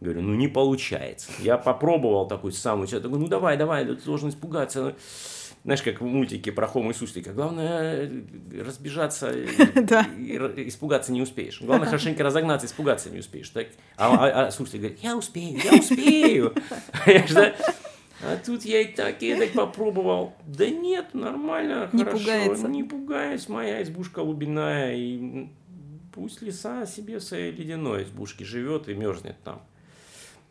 [SPEAKER 1] Говорю, ну, не получается. Я попробовал такой самый, я такой, ну, давай, давай, ты должен испугаться. Знаешь, как в мультике про Хома и Суслика. Главное разбежаться, и испугаться не успеешь. Главное хорошенько разогнаться, испугаться не успеешь. Так? А, а, а Суслик говорит, я успею, я успею. А тут я и так, и так попробовал. Да нет, нормально, не хорошо. Пугается. Не пугаюсь, моя избушка глубинная. И пусть лиса себе в своей ледяной избушке живет и мерзнет там.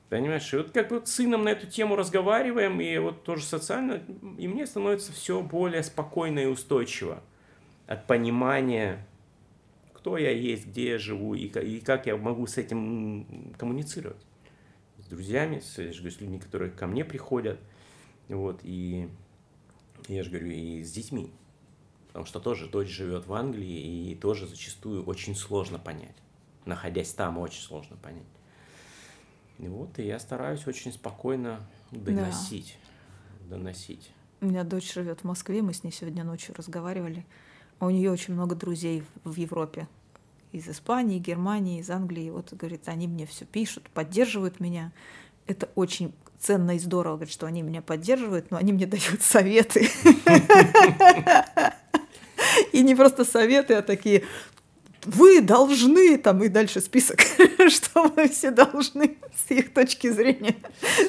[SPEAKER 1] Понимаешь, и вот как бы с сыном на эту тему разговариваем, и вот тоже социально, и мне становится все более спокойно и устойчиво от понимания, кто я есть, где я живу, и, и как я могу с этим коммуницировать друзьями, с, я же говорю, с людьми, которые ко мне приходят, вот, и я же говорю, и с детьми, потому что тоже дочь живет в Англии, и тоже зачастую очень сложно понять, находясь там, очень сложно понять. И вот, и я стараюсь очень спокойно доносить, да. доносить.
[SPEAKER 2] У меня дочь живет в Москве, мы с ней сегодня ночью разговаривали, а у нее очень много друзей в Европе, из Испании, Германии, из Англии. Вот, говорит, они мне все пишут, поддерживают меня. Это очень ценно и здорово, говорит, что они меня поддерживают, но они мне дают советы. И не просто советы, а такие, вы должны, там и дальше список, что мы все должны с их точки зрения,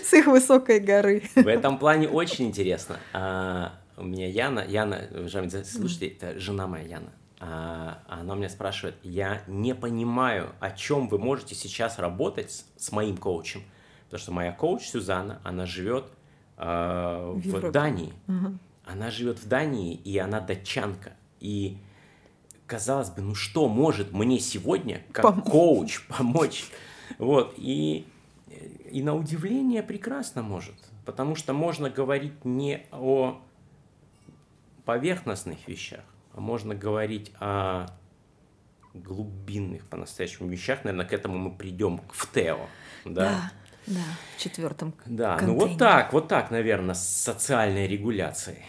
[SPEAKER 2] с их высокой горы.
[SPEAKER 1] В этом плане очень интересно. А, у меня Яна, Яна, уважаемые слушайте, это жена моя Яна. А, она меня спрашивает, я не понимаю, о чем вы можете сейчас работать с, с моим коучем. Потому что моя коуч Сюзанна, она живет э, в, в Дании. Угу. Она живет в Дании, и она датчанка. И казалось бы, ну что может мне сегодня, как Пом... коуч, помочь? Вот, и, и на удивление прекрасно может. Потому что можно говорить не о поверхностных вещах, можно говорить о глубинных по-настоящему вещах. Наверное, к этому мы придем в Тео. Да,
[SPEAKER 2] да, да в четвертом.
[SPEAKER 1] Да, контейнере. ну вот так, вот так, наверное, с социальной регуляцией.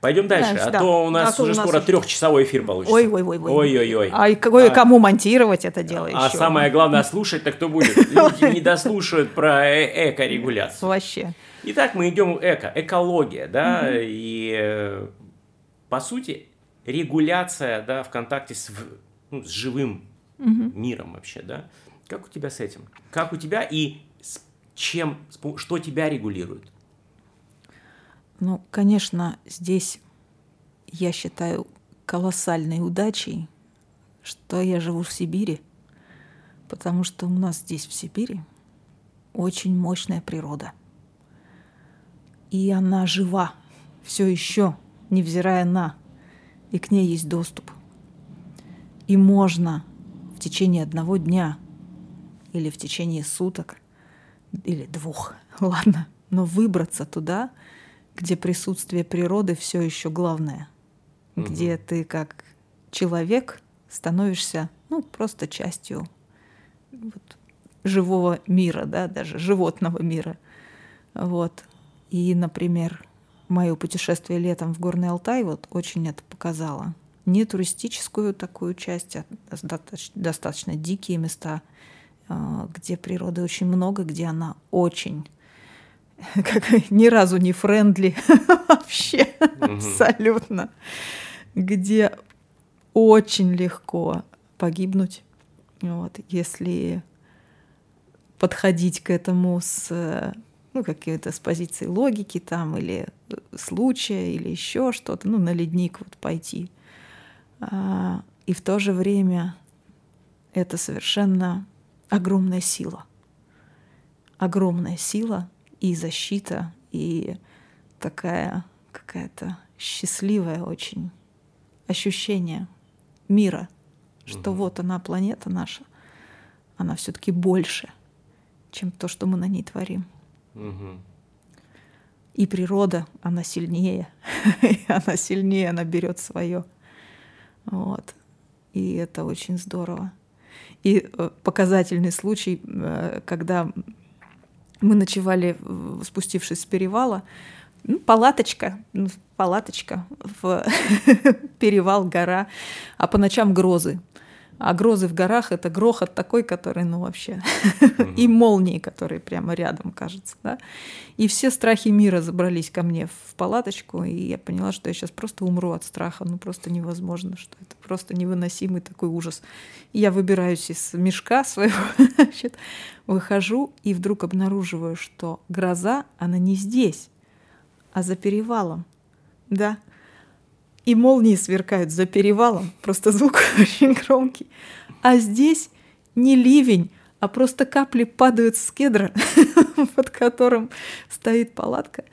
[SPEAKER 1] Пойдем дальше, Дальше, а да. то у нас а то уже у нас скоро трехчасовой эфир получится.
[SPEAKER 2] Ой, ой, ой,
[SPEAKER 1] ой. Ой, ой, ой.
[SPEAKER 2] А кое кому монтировать это дело
[SPEAKER 1] а еще? А самое главное слушать-то кто будет? Люди не дослушают про э, эко-регуляцию.
[SPEAKER 2] Вообще.
[SPEAKER 1] Итак, мы идем эко, экология, да, и э, по сути регуляция, да, в контакте с, ну, с живым миром вообще, да. Как у тебя с этим? Как у тебя и с чем, что тебя регулирует?
[SPEAKER 2] Ну, конечно, здесь я считаю колоссальной удачей, что я живу в Сибири, потому что у нас здесь в Сибири очень мощная природа. И она жива все еще, невзирая на, и к ней есть доступ. И можно в течение одного дня или в течение суток, или двух, ладно, но выбраться туда – где присутствие природы все еще главное, угу. где ты как человек становишься ну, просто частью вот, живого мира, да, даже животного мира. Вот. И, например, мое путешествие летом в Горный Алтай вот очень это показало. Не туристическую такую часть, а достаточно дикие места, а, где природы очень много, где она очень как, ни разу не френдли вообще абсолютно, где очень легко погибнуть, вот, если подходить к этому с ну, какие-то с позиции логики там, или случая, или еще что-то, ну, на ледник вот пойти. А, и в то же время это совершенно огромная сила. Огромная сила, и защита, и такая какая-то счастливое очень ощущение мира, что угу. вот она, планета наша, она все-таки больше, чем то, что мы на ней творим. Угу. И природа, она сильнее, она сильнее, она берет свое. Вот. И это очень здорово. И э, показательный случай, э, когда Мы ночевали, спустившись с перевала. Ну, палаточка, ну, палаточка в перевал, гора, а по ночам грозы. А грозы в горах — это грохот такой, который, ну, вообще... и молнии, которые прямо рядом, кажется, да. И все страхи мира забрались ко мне в палаточку, и я поняла, что я сейчас просто умру от страха. Ну, просто невозможно, что это просто невыносимый такой ужас. И я выбираюсь из мешка своего, значит, выхожу, и вдруг обнаруживаю, что гроза, она не здесь, а за перевалом. Да, и молнии сверкают за перевалом, просто звук очень громкий. А здесь не ливень, а просто капли падают с кедра, под которым стоит палатка.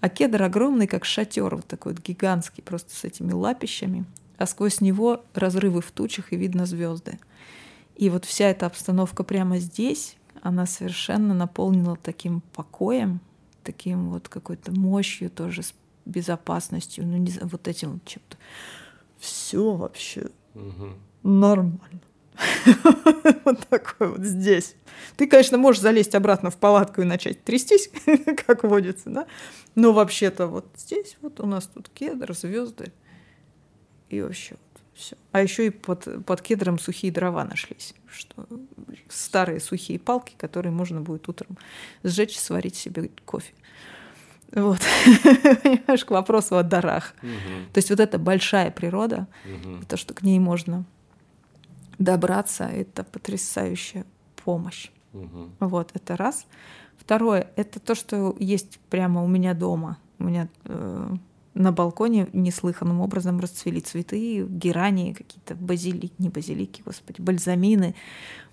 [SPEAKER 2] А кедр огромный, как шатер, вот такой вот гигантский, просто с этими лапищами. А сквозь него разрывы в тучах и видно звезды. И вот вся эта обстановка прямо здесь, она совершенно наполнена таким покоем, таким вот какой-то мощью тоже, безопасностью, ну не знаю, вот этим вот чем-то. Все вообще угу. нормально. Вот такой вот здесь. Ты, конечно, можешь залезть обратно в палатку и начать трястись, как водится, да? Но вообще-то вот здесь вот у нас тут кедр, звезды и вообще вот все. А еще и под, под кедром сухие дрова нашлись, что старые сухие палки, которые можно будет утром сжечь и сварить себе кофе. Вот, понимаешь, к вопросу о дарах. Угу. То есть вот эта большая природа, угу. то, что к ней можно добраться, это потрясающая помощь. Угу. Вот, это раз. Второе, это то, что есть прямо у меня дома. У меня э, на балконе неслыханным образом расцвели цветы, герани, какие-то базилики, не базилики, господи, бальзамины.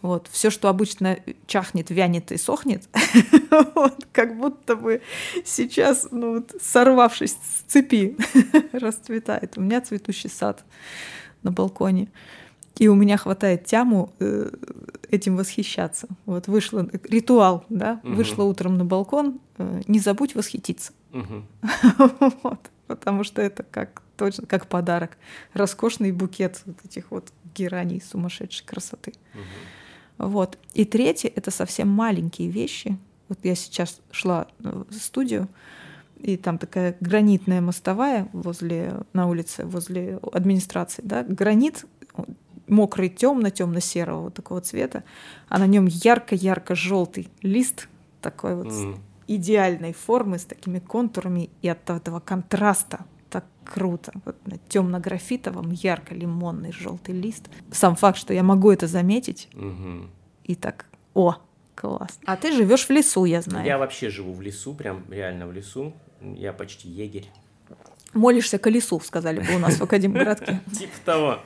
[SPEAKER 2] Вот. Все, что обычно чахнет, вянет и сохнет, вот, как будто бы сейчас, ну, вот, сорвавшись с цепи, расцветает. У меня цветущий сад на балконе. И у меня хватает тяму э, этим восхищаться. Вот вышла ритуал, да, угу. вышла утром на балкон, э, не забудь восхититься. Угу. вот потому что это как точно как подарок. Роскошный букет вот этих вот гераний сумасшедшей красоты. Угу. Вот. И третье — это совсем маленькие вещи. Вот я сейчас шла в студию, и там такая гранитная мостовая возле, на улице, возле администрации, да, гранит мокрый, темно-темно-серого вот такого цвета, а на нем ярко-ярко-желтый лист такой вот mm идеальной формы, с такими контурами, и от этого контраста так круто. Вот на темно-графитовом, ярко-лимонный желтый лист. Сам факт, что я могу это заметить, угу. и так, о, класс. А ты живешь в лесу, я знаю.
[SPEAKER 1] Я вообще живу в лесу, прям реально в лесу. Я почти егерь.
[SPEAKER 2] Молишься колесу, сказали бы у нас в Академгородке.
[SPEAKER 1] Типа того.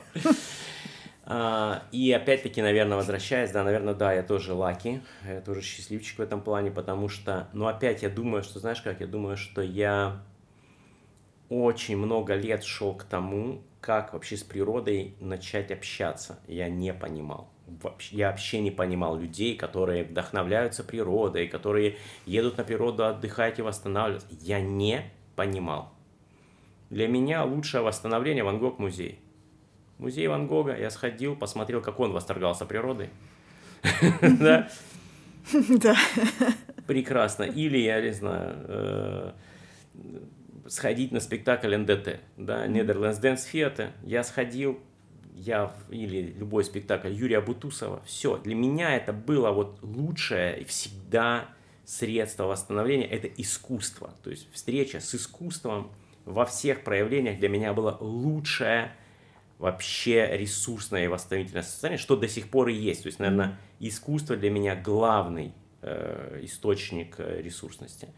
[SPEAKER 1] А, и опять-таки, наверное, возвращаясь, да, наверное, да, я тоже лаки, я тоже счастливчик в этом плане, потому что, ну, опять я думаю, что, знаешь как, я думаю, что я очень много лет шел к тому, как вообще с природой начать общаться. Я не понимал. Вообще, я вообще не понимал людей, которые вдохновляются природой, которые едут на природу отдыхать и восстанавливаться. Я не понимал. Для меня лучшее восстановление Ван Гог музей. Музей Ван Гога, я сходил, посмотрел, как он восторгался природой. Да? Да. Прекрасно. Или, я не знаю, э, сходить на спектакль НДТ, да, Netherlands Dance Theater. Я сходил, я, или любой спектакль Юрия Бутусова. Все, для меня это было вот лучшее и всегда средство восстановления, это искусство. То есть встреча с искусством во всех проявлениях для меня было лучшее вообще ресурсное и восстановительное состояние, что до сих пор и есть. То есть, наверное, искусство для меня главный э, источник э, ресурсности.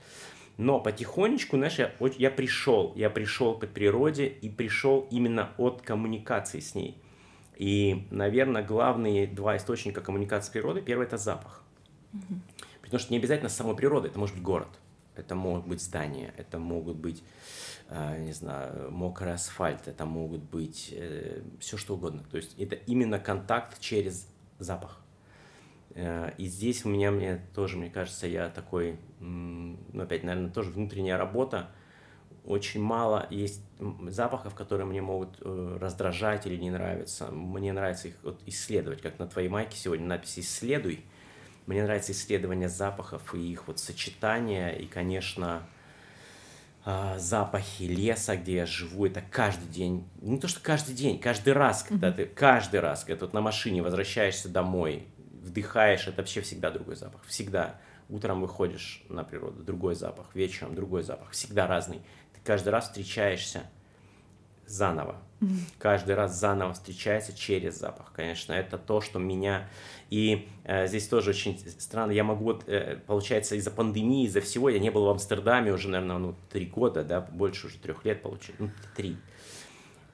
[SPEAKER 1] Но потихонечку, знаешь, я, я пришел, я пришел к природе и пришел именно от коммуникации с ней. И, наверное, главные два источника коммуникации с природой, первый это запах. Угу. Потому что не обязательно сама природа, это может быть город, это могут быть здания, это могут быть не знаю, мокрый асфальт, это могут быть э, все что угодно. То есть это именно контакт через запах. Э, и здесь у меня, мне тоже, мне кажется, я такой, ну, опять, наверное, тоже внутренняя работа. Очень мало есть запахов, которые мне могут э, раздражать или не нравиться. Мне нравится их вот исследовать, как на твоей майке сегодня надпись «Исследуй». Мне нравится исследование запахов и их вот сочетание. И, конечно, а, запахи леса, где я живу, это каждый день. Не то, что каждый день, каждый раз, когда ты, каждый раз, когда ты на машине возвращаешься домой, вдыхаешь, это вообще всегда другой запах. Всегда. Утром выходишь на природу, другой запах, вечером другой запах, всегда разный. Ты каждый раз встречаешься заново. Mm-hmm. Каждый раз заново встречается через запах. Конечно, это то, что меня... И э, здесь тоже очень странно. Я могу, вот, э, получается, из-за пандемии, из-за всего, я не был в Амстердаме уже, наверное, ну, три года, да, больше уже трех лет получилось, ну, три.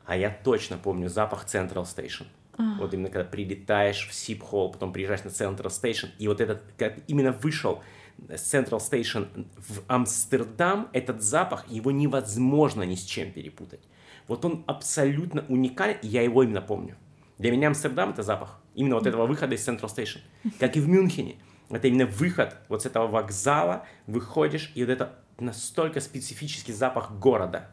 [SPEAKER 1] А я точно помню запах Central Station. Uh-huh. Вот именно когда прилетаешь в Сип-холл, потом приезжаешь на Central Station, и вот этот, когда именно вышел с Central Station в Амстердам, этот запах, его невозможно ни с чем перепутать. Вот он абсолютно уникален, и я его именно помню. Для меня Амстердам — это запах именно вот этого выхода из Central Station. Как и в Мюнхене. Это именно выход вот с этого вокзала, выходишь, и вот это настолько специфический запах города.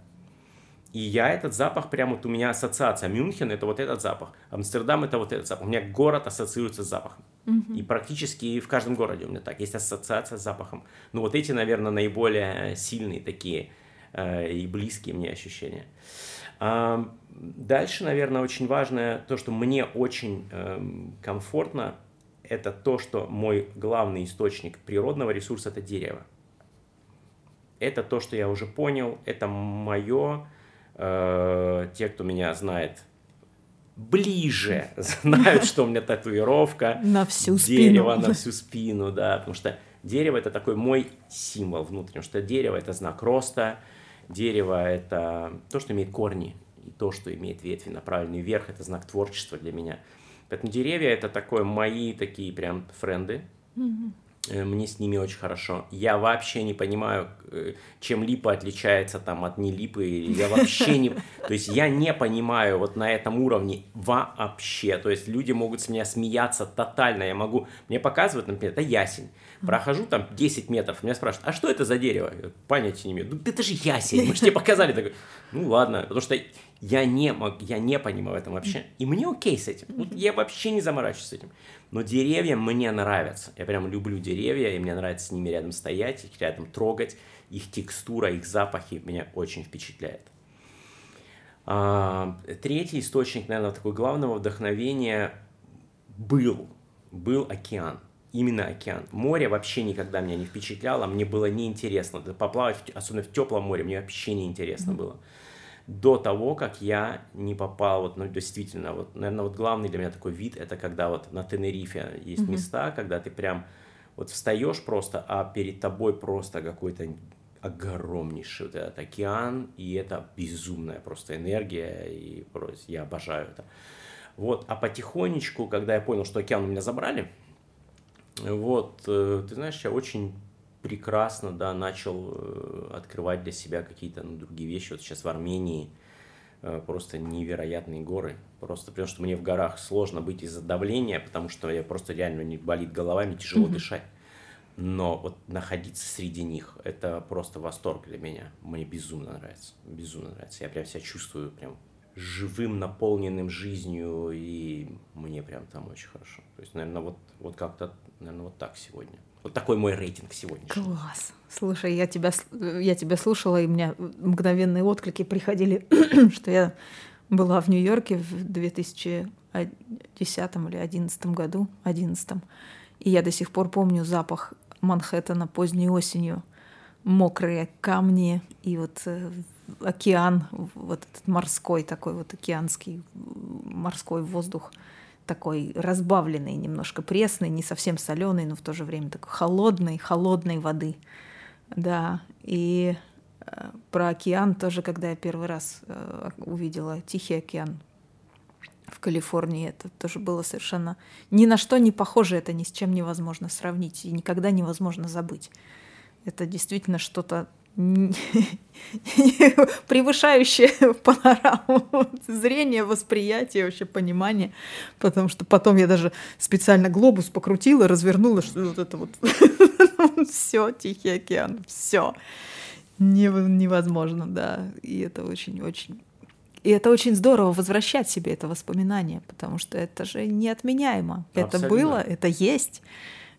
[SPEAKER 1] И я этот запах, прямо вот у меня ассоциация. Мюнхен – это вот этот запах. Амстердам – это вот этот запах. У меня город ассоциируется с запахом. Mm-hmm. И практически в каждом городе у меня так. Есть ассоциация с запахом. Ну вот эти, наверное, наиболее сильные такие э, и близкие мне ощущения. Дальше, наверное, очень важное то, что мне очень эм, комфортно, это то, что мой главный источник природного ресурса – это дерево. Это то, что я уже понял, это мое, э, те, кто меня знает ближе, знают, что у меня татуировка.
[SPEAKER 2] На всю
[SPEAKER 1] спину. Дерево на всю спину, да, потому что дерево – это такой мой символ внутренний, что дерево – это знак роста, Дерево – это то, что имеет корни, и то, что имеет ветви, направленные вверх – это знак творчества для меня. Поэтому деревья – это такое мои такие прям френды. Mm-hmm. Мне с ними очень хорошо. Я вообще не понимаю, э, чем липа отличается там от не липы. Я вообще не... То есть я не понимаю вот на этом уровне вообще. То есть люди могут с меня смеяться тотально. Я могу... Мне показывают, например, это ясень. Прохожу там 10 метров, меня спрашивают, а что это за дерево? Я понятия не имею. Ну, это же ясень, мы же тебе показали. Такой, ну ладно, потому что я не, мог, я не понимаю этом вообще. И мне окей с этим. Вот я вообще не заморачиваюсь с этим. Но деревья мне нравятся. Я прям люблю деревья, и мне нравится с ними рядом стоять, их рядом трогать. Их текстура, их запахи меня очень впечатляет. А, третий источник, наверное, такой главного вдохновения был, был океан именно океан. Море вообще никогда меня не впечатляло, мне было неинтересно. Поплавать, особенно в теплом море, мне вообще неинтересно mm-hmm. было. До того, как я не попал, вот, ну, действительно, вот, наверное, вот главный для меня такой вид, это когда вот на Тенерифе есть mm-hmm. места, когда ты прям вот встаешь просто, а перед тобой просто какой-то огромнейший вот этот океан, и это безумная просто энергия, и просто я обожаю это. Вот, а потихонечку, когда я понял, что океан у меня забрали, вот, э, ты знаешь, я очень прекрасно, да, начал э, открывать для себя какие-то ну, другие вещи. Вот сейчас в Армении э, просто невероятные горы. Просто потому что мне в горах сложно быть из-за давления, потому что я просто реально не болит голова, мне тяжело mm-hmm. дышать. Но вот находиться среди них, это просто восторг для меня. Мне безумно нравится. Безумно нравится. Я прям себя чувствую прям живым, наполненным жизнью, и мне прям там очень хорошо. То есть, наверное, вот, вот как-то Наверное, вот так сегодня. Вот такой мой рейтинг сегодня.
[SPEAKER 2] Класс. Слушай, я тебя, я тебя слушала, и у меня мгновенные отклики приходили, что я была в Нью-Йорке в 2010 или 2011 году, 11 и я до сих пор помню запах Манхэттена поздней осенью, мокрые камни и вот э, океан, вот этот морской такой вот океанский морской воздух – такой разбавленный, немножко пресный, не совсем соленый, но в то же время такой холодной, холодной воды. Да, и э, про океан тоже, когда я первый раз э, увидела Тихий океан в Калифорнии, это тоже было совершенно ни на что не похоже, это ни с чем невозможно сравнить и никогда невозможно забыть. Это действительно что-то превышающее панораму зрения, восприятия, вообще понимания, потому что потом я даже специально глобус покрутила, развернула, что вот это вот все Тихий океан, все невозможно, да, и это очень-очень и это очень здорово возвращать себе это воспоминание, потому что это же неотменяемо. Абсолютно. Это было, это есть.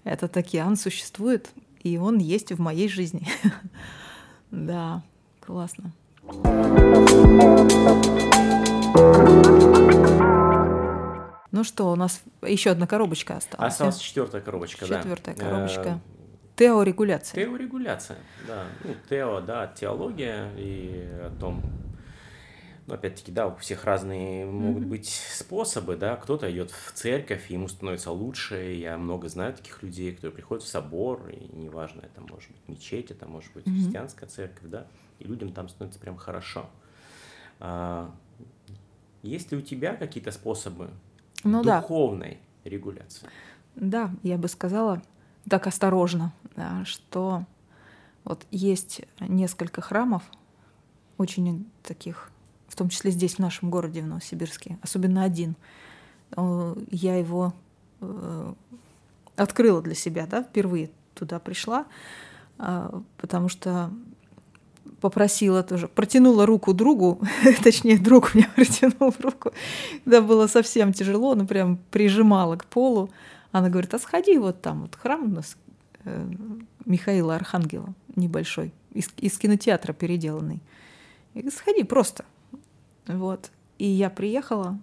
[SPEAKER 2] Этот океан существует, и он есть в моей жизни. Да, классно. Ну что, у нас еще одна коробочка осталась.
[SPEAKER 1] Осталась четвертая коробочка,
[SPEAKER 2] да. Четвертая коробочка. Теорегуляция.
[SPEAKER 1] Теорегуляция, да. Ну, тео, да, теология и о том, ну, опять-таки, да, у всех разные могут mm-hmm. быть способы, да, кто-то идет в церковь, ему становится лучше, я много знаю таких людей, которые приходят в собор, и неважно, это может быть мечеть, это может быть mm-hmm. христианская церковь, да, и людям там становится прям хорошо. А, есть ли у тебя какие-то способы ну, духовной да. регуляции?
[SPEAKER 2] Да, я бы сказала, так осторожно, да, что вот есть несколько храмов, очень таких, в том числе здесь, в нашем городе, в Новосибирске, особенно один. Я его э, открыла для себя, да, впервые туда пришла, а, потому что попросила тоже, протянула руку другу, точнее, друг мне протянул руку, когда было совсем тяжело, ну прям прижимала к полу. Она говорит, а сходи вот там, вот храм у нас э, Михаила Архангела небольшой, из, из кинотеатра переделанный. И сходи просто. Вот. И я приехала,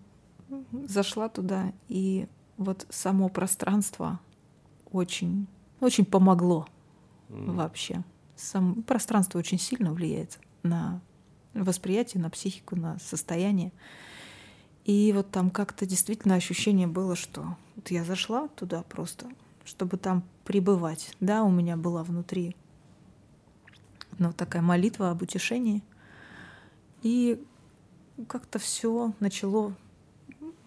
[SPEAKER 2] зашла туда, и вот само пространство очень, очень помогло mm. вообще. Сам, пространство очень сильно влияет на восприятие, на психику, на состояние. И вот там как-то действительно ощущение было, что вот я зашла туда просто, чтобы там пребывать. Да, у меня была внутри ну, такая молитва об утешении. И как-то все начало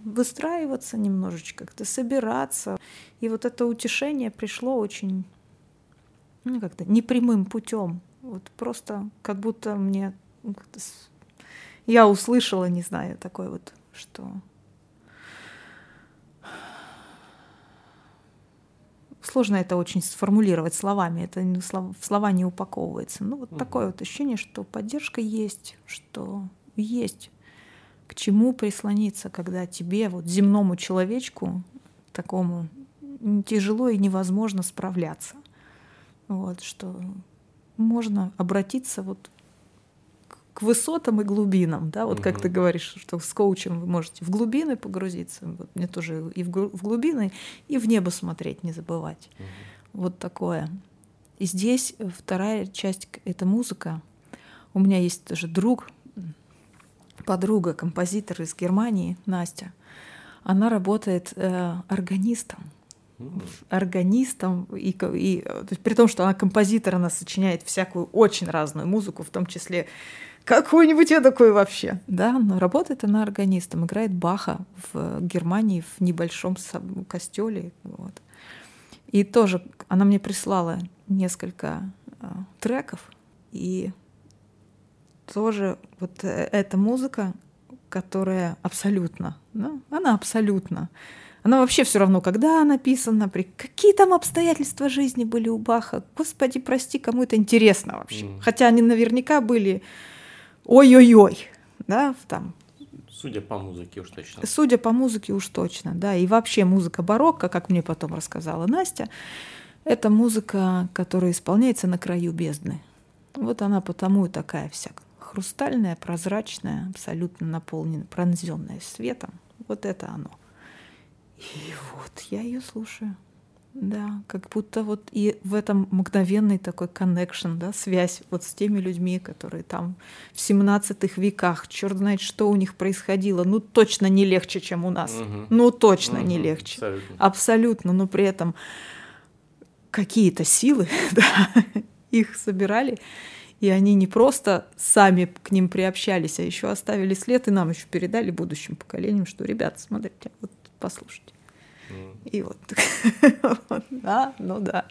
[SPEAKER 2] выстраиваться немножечко, как-то собираться. И вот это утешение пришло очень ну, как-то непрямым путем. Вот просто как будто мне ну, я услышала, не знаю, такой вот что сложно это очень сформулировать словами, это в слова не упаковывается. Ну вот угу. такое вот ощущение, что поддержка есть, что есть к чему прислониться, когда тебе, вот земному человечку, такому тяжело и невозможно справляться. Вот, что можно обратиться вот к высотам и глубинам, да, вот угу. как ты говоришь, что с коучем вы можете в глубины погрузиться, вот мне тоже и в глубины, и в небо смотреть не забывать. Угу. Вот такое. И здесь вторая часть — это музыка. У меня есть тоже друг, подруга, композитор из Германии, Настя. Она работает э, органистом органистом, и, и то есть, при том, что она композитор, она сочиняет всякую очень разную музыку, в том числе какую-нибудь я такой вообще. Да, но работает она органистом, играет Баха в Германии в небольшом костеле. Вот. И тоже она мне прислала несколько э, треков, и тоже вот э, эта музыка, которая абсолютно, ну, она абсолютно она вообще все равно, когда написана, при какие там обстоятельства жизни были у Баха. Господи, прости, кому это интересно вообще. Mm. Хотя они наверняка были ой-ой-ой, да, там.
[SPEAKER 1] Судя по музыке уж точно.
[SPEAKER 2] Судя по музыке уж точно, да. И вообще музыка барокко, как мне потом рассказала Настя, это музыка, которая исполняется на краю бездны. Вот она потому и такая вся хрустальная, прозрачная, абсолютно наполненная, пронзенная светом. Вот это оно. И вот я ее слушаю. Да, как будто вот и в этом мгновенный такой коннекшн, да, связь вот с теми людьми, которые там в 17 веках, черт знает, что у них происходило, ну точно не легче, чем у нас, угу. ну точно угу. не легче, абсолютно. абсолютно, но при этом какие-то силы, да, их собирали, и они не просто сами к ним приобщались, а еще оставили след и нам еще передали будущим поколениям, что, ребята, смотрите, вот послушайте. И вот, да, ну да.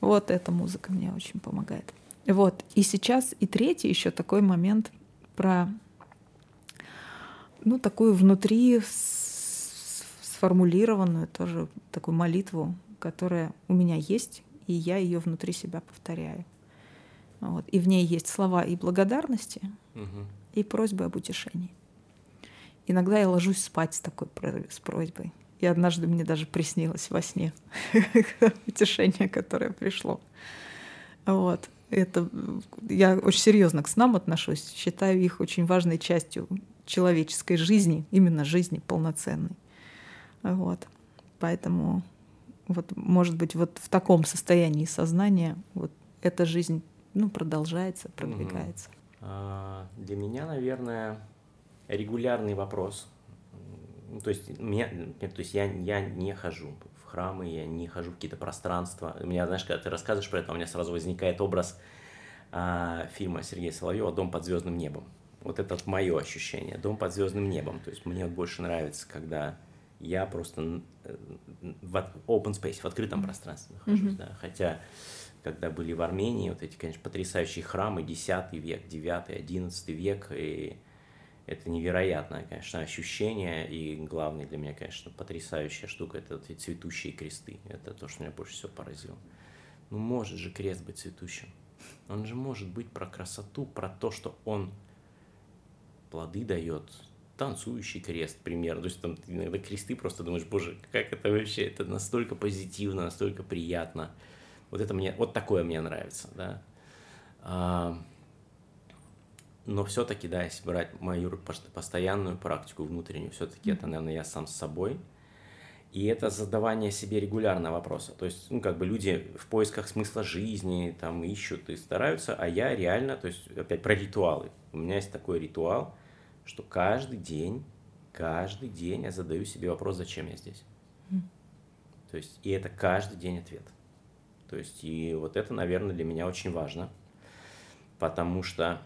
[SPEAKER 2] Вот эта музыка мне очень помогает. Вот. И сейчас, и третий еще такой момент про, ну, такую внутри сформулированную тоже такую молитву, которая у меня есть, и я ее внутри себя повторяю. Вот. И в ней есть слова и благодарности, угу. и просьбы об утешении. Иногда я ложусь спать с такой с просьбой. И однажды мне даже приснилось во сне утешение, которое пришло. Вот. Это я очень серьезно к снам отношусь, считаю их очень важной частью человеческой жизни, именно жизни полноценной. Вот. Поэтому вот, может быть, вот в таком состоянии сознания вот эта жизнь ну, продолжается, продвигается.
[SPEAKER 1] А, для меня, наверное, регулярный вопрос. Ну, то есть, меня, то есть я, я не хожу в храмы, я не хожу в какие-то пространства. У меня, знаешь, когда ты рассказываешь про это, у меня сразу возникает образ а, фильма Сергея Соловьева «Дом под звездным небом». Вот это мое ощущение, «Дом под звездным небом». То есть мне вот больше нравится, когда я просто э, в open space, в открытом пространстве нахожусь, mm-hmm. да, хотя когда были в Армении, вот эти, конечно, потрясающие храмы, 10 век, 9, 11 век, и это невероятное, конечно, ощущение, и главное для меня, конечно, потрясающая штука, это эти цветущие кресты, это то, что меня больше всего поразило. Ну, может же крест быть цветущим, он же может быть про красоту, про то, что он плоды дает, танцующий крест, примерно. То есть там иногда кресты просто думаешь, боже, как это вообще, это настолько позитивно, настолько приятно. Вот это мне, вот такое мне нравится, да. А, но все-таки, да, если брать мою постоянную практику внутреннюю, все-таки это, наверное, я сам с собой. И это задавание себе регулярного вопроса. То есть, ну, как бы люди в поисках смысла жизни там ищут и стараются, а я реально, то есть, опять про ритуалы. У меня есть такой ритуал, что каждый день, каждый день я задаю себе вопрос, зачем я здесь. То есть, и это каждый день ответ. То есть, и вот это, наверное, для меня очень важно, потому что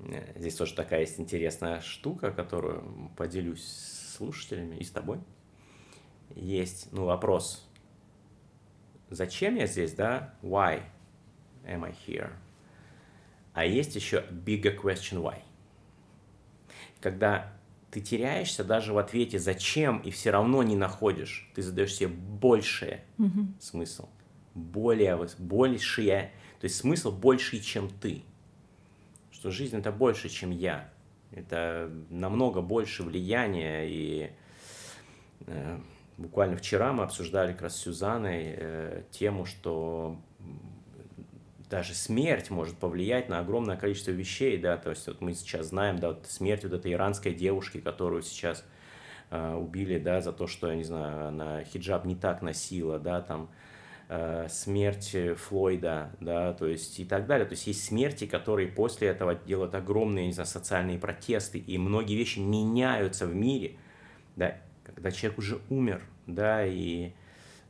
[SPEAKER 1] э, здесь тоже такая есть интересная штука, которую поделюсь с слушателями и с тобой. Есть, ну, вопрос, зачем я здесь, да? Why am I here? А есть еще bigger question why. Когда ты теряешься даже в ответе «зачем» и все равно не находишь, ты задаешь себе больший mm-hmm. смысл – более, большие, то есть смысл больший, чем ты. Что жизнь это больше, чем я. Это намного больше влияния. И э, буквально вчера мы обсуждали как раз с Сюзанной э, тему, что даже смерть может повлиять на огромное количество вещей, да, то есть вот мы сейчас знаем, да, вот смерть вот этой иранской девушки, которую сейчас э, убили, да, за то, что, я не знаю, она хиджаб не так носила, да, там, Э, смерть Флойда, да, то есть и так далее. То есть есть смерти, которые после этого делают огромные, не знаю, социальные протесты, и многие вещи меняются в мире, да, когда человек уже умер, да, и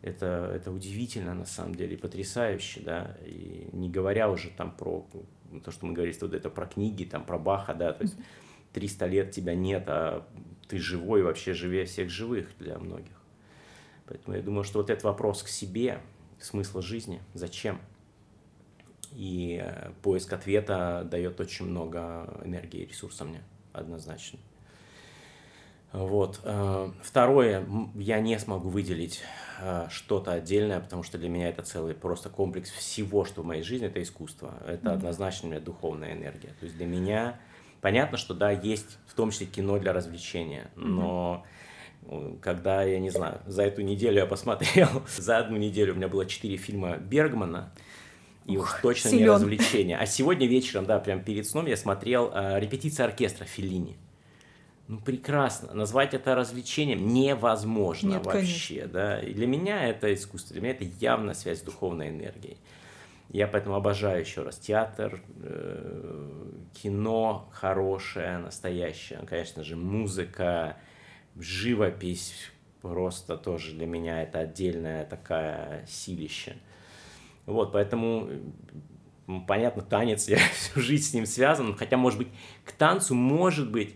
[SPEAKER 1] это, это удивительно на самом деле, потрясающе, да, и не говоря уже там про то, что мы говорили, вот это про книги, там про Баха, да, то есть 300 лет тебя нет, а ты живой, вообще живее всех живых для многих. Поэтому я думаю, что вот этот вопрос к себе, смысла жизни, зачем. И э, поиск ответа дает очень много энергии и ресурса мне, однозначно. Вот. Э, второе, я не смогу выделить э, что-то отдельное, потому что для меня это целый просто комплекс всего, что в моей жизни, это искусство. Это mm-hmm. однозначно у меня духовная энергия. То есть для меня понятно, что да, есть в том числе кино для развлечения, но mm-hmm когда, я не знаю, за эту неделю я посмотрел, за одну неделю у меня было четыре фильма Бергмана, и уж точно силен. не развлечение. А сегодня вечером, да, прям перед сном я смотрел э, репетиция оркестра Феллини. Ну, прекрасно. Назвать это развлечением невозможно Нет, вообще, конечно. да. И для меня это искусство, для меня это явно связь с духовной энергией. Я поэтому обожаю еще раз театр, э, кино хорошее, настоящее, конечно же, музыка, живопись просто тоже для меня это отдельная такая силища. Вот, поэтому, понятно, танец, я всю жизнь с ним связан, хотя, может быть, к танцу, может быть,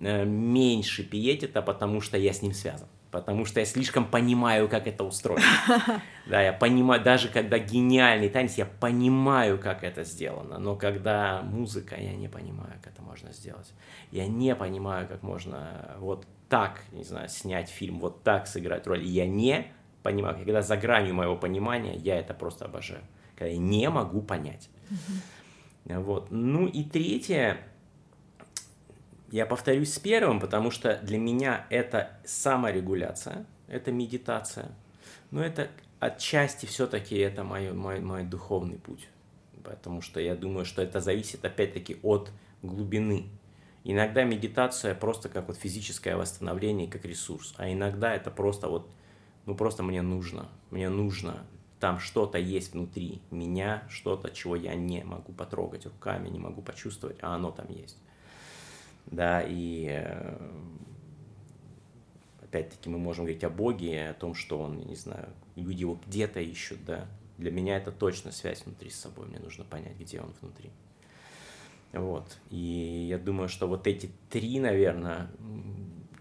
[SPEAKER 1] э, меньше пиетета, потому что я с ним связан. Потому что я слишком понимаю, как это устроено. Да, я понимаю, даже когда гениальный танец, я понимаю, как это сделано. Но когда музыка, я не понимаю, как это можно сделать. Я не понимаю, как можно вот так, не знаю, снять фильм, вот так сыграть роль. я не понимаю, когда за гранью моего понимания, я это просто обожаю. Когда я не могу понять. Mm-hmm. Вот. Ну и третье, я повторюсь с первым, потому что для меня это саморегуляция. это медитация. Но это отчасти все-таки это мой, мой, мой духовный путь. Потому что я думаю, что это зависит опять-таки от глубины. Иногда медитация просто как вот физическое восстановление, как ресурс. А иногда это просто вот, ну просто мне нужно. Мне нужно. Там что-то есть внутри меня, что-то, чего я не могу потрогать руками, не могу почувствовать, а оно там есть. Да, и э, опять-таки мы можем говорить о Боге, о том, что Он, не знаю, люди его где-то ищут, да. Для меня это точно связь внутри с собой, мне нужно понять, где он внутри. Вот. И я думаю, что вот эти три, наверное,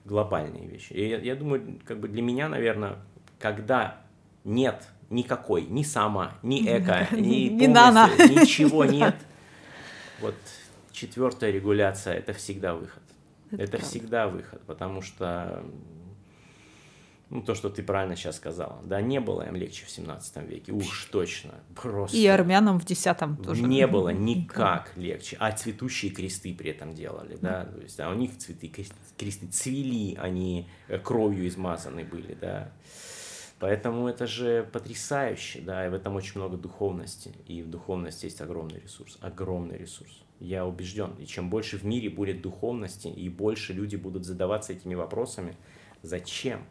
[SPEAKER 1] глобальные вещи. И я, я думаю, как бы для меня, наверное, когда нет никакой, ни сама, ни эко, ни
[SPEAKER 2] Не
[SPEAKER 1] ничего нет, вот четвертая регуляция – это всегда выход.
[SPEAKER 2] Это
[SPEAKER 1] Это,
[SPEAKER 2] правда.
[SPEAKER 1] всегда выход, потому что ну, то, что ты правильно сейчас сказала, да, не было им легче в 17 веке, уж точно, просто.
[SPEAKER 2] И армянам в десятом тоже.
[SPEAKER 1] Не было никак легче. А цветущие кресты при этом делали, да. То есть, а у них цветы, крест- кресты цвели, они э, кровью измазаны были, да. Поэтому это же потрясающе, да, и в этом очень много духовности. И в духовности есть огромный ресурс, огромный ресурс. Я убежден. И чем больше в мире будет духовности, и больше люди будут задаваться этими вопросами, зачем?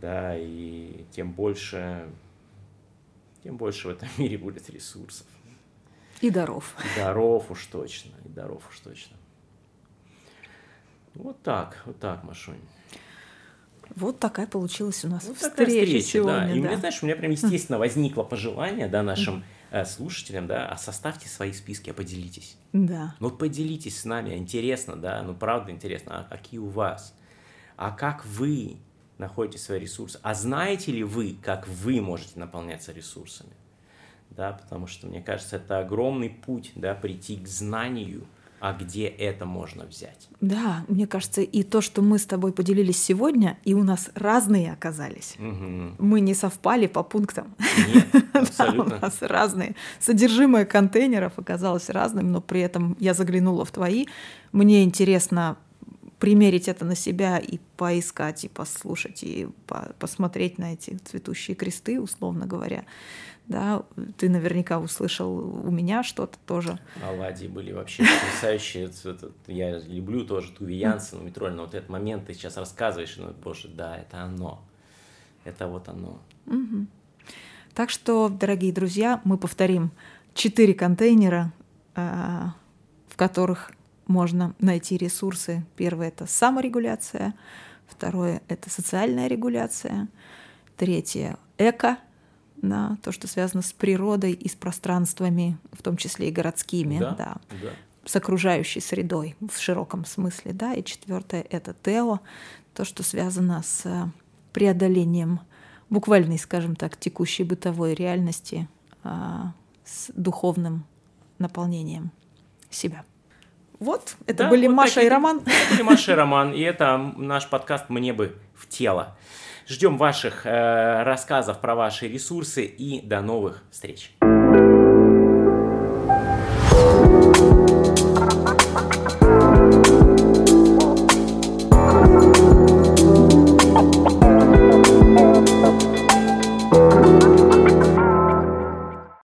[SPEAKER 1] Да, и тем больше, тем больше в этом мире будет ресурсов.
[SPEAKER 2] И даров.
[SPEAKER 1] И даров уж точно, и даров уж точно. Вот так, вот так, Машунь.
[SPEAKER 2] Вот такая получилась у нас
[SPEAKER 1] Вот такая
[SPEAKER 2] встреча,
[SPEAKER 1] встреча,
[SPEAKER 2] сегодня.
[SPEAKER 1] да. И у
[SPEAKER 2] да.
[SPEAKER 1] меня, знаешь, у меня прям естественно возникло пожелание, да, нашим э, слушателям, да, а составьте свои списки, а поделитесь.
[SPEAKER 2] Да.
[SPEAKER 1] Ну, поделитесь с нами, интересно, да, ну, правда интересно, а какие у вас? А как вы находите свои ресурсы? А знаете ли вы, как вы можете наполняться ресурсами? Да, потому что, мне кажется, это огромный путь, да, прийти к знанию, а где это можно взять.
[SPEAKER 2] Да, мне кажется, и то, что мы с тобой поделились сегодня, и у нас разные оказались.
[SPEAKER 1] Мгм.
[SPEAKER 2] Мы не совпали по пунктам.
[SPEAKER 1] Нет,
[SPEAKER 2] Да, у
[SPEAKER 1] абсолютно.
[SPEAKER 2] нас разные. Содержимое контейнеров оказалось разным, но при этом я заглянула в твои. Мне интересно примерить это на себя и поискать, и послушать, и по- посмотреть на эти цветущие кресты, условно говоря. Да, ты наверняка услышал у меня что-то тоже.
[SPEAKER 1] Оладьи были вообще потрясающие. Я люблю тоже Туви Янсен, Митроль, но вот этот момент ты сейчас рассказываешь, ну, боже, да, это оно. Это вот оно.
[SPEAKER 2] Так что, дорогие друзья, мы повторим четыре контейнера, а, в которых можно найти ресурсы. Первое это саморегуляция, второе это социальная регуляция, третье эко, да, то, что связано с природой и с пространствами, в том числе и городскими,
[SPEAKER 1] Да,
[SPEAKER 2] да,
[SPEAKER 1] да.
[SPEAKER 2] с окружающей средой в широком смысле, да, и четвертое это тео, то, что связано с э, преодолением буквальной, скажем так, текущей бытовой реальности а, с духовным наполнением себя. Вот, это
[SPEAKER 1] да,
[SPEAKER 2] были
[SPEAKER 1] вот
[SPEAKER 2] Маша
[SPEAKER 1] такие,
[SPEAKER 2] и Роман.
[SPEAKER 1] Это были Маша и Роман, и это наш подкаст «Мне бы в тело». Ждем ваших э, рассказов про ваши ресурсы и до новых встреч. thank you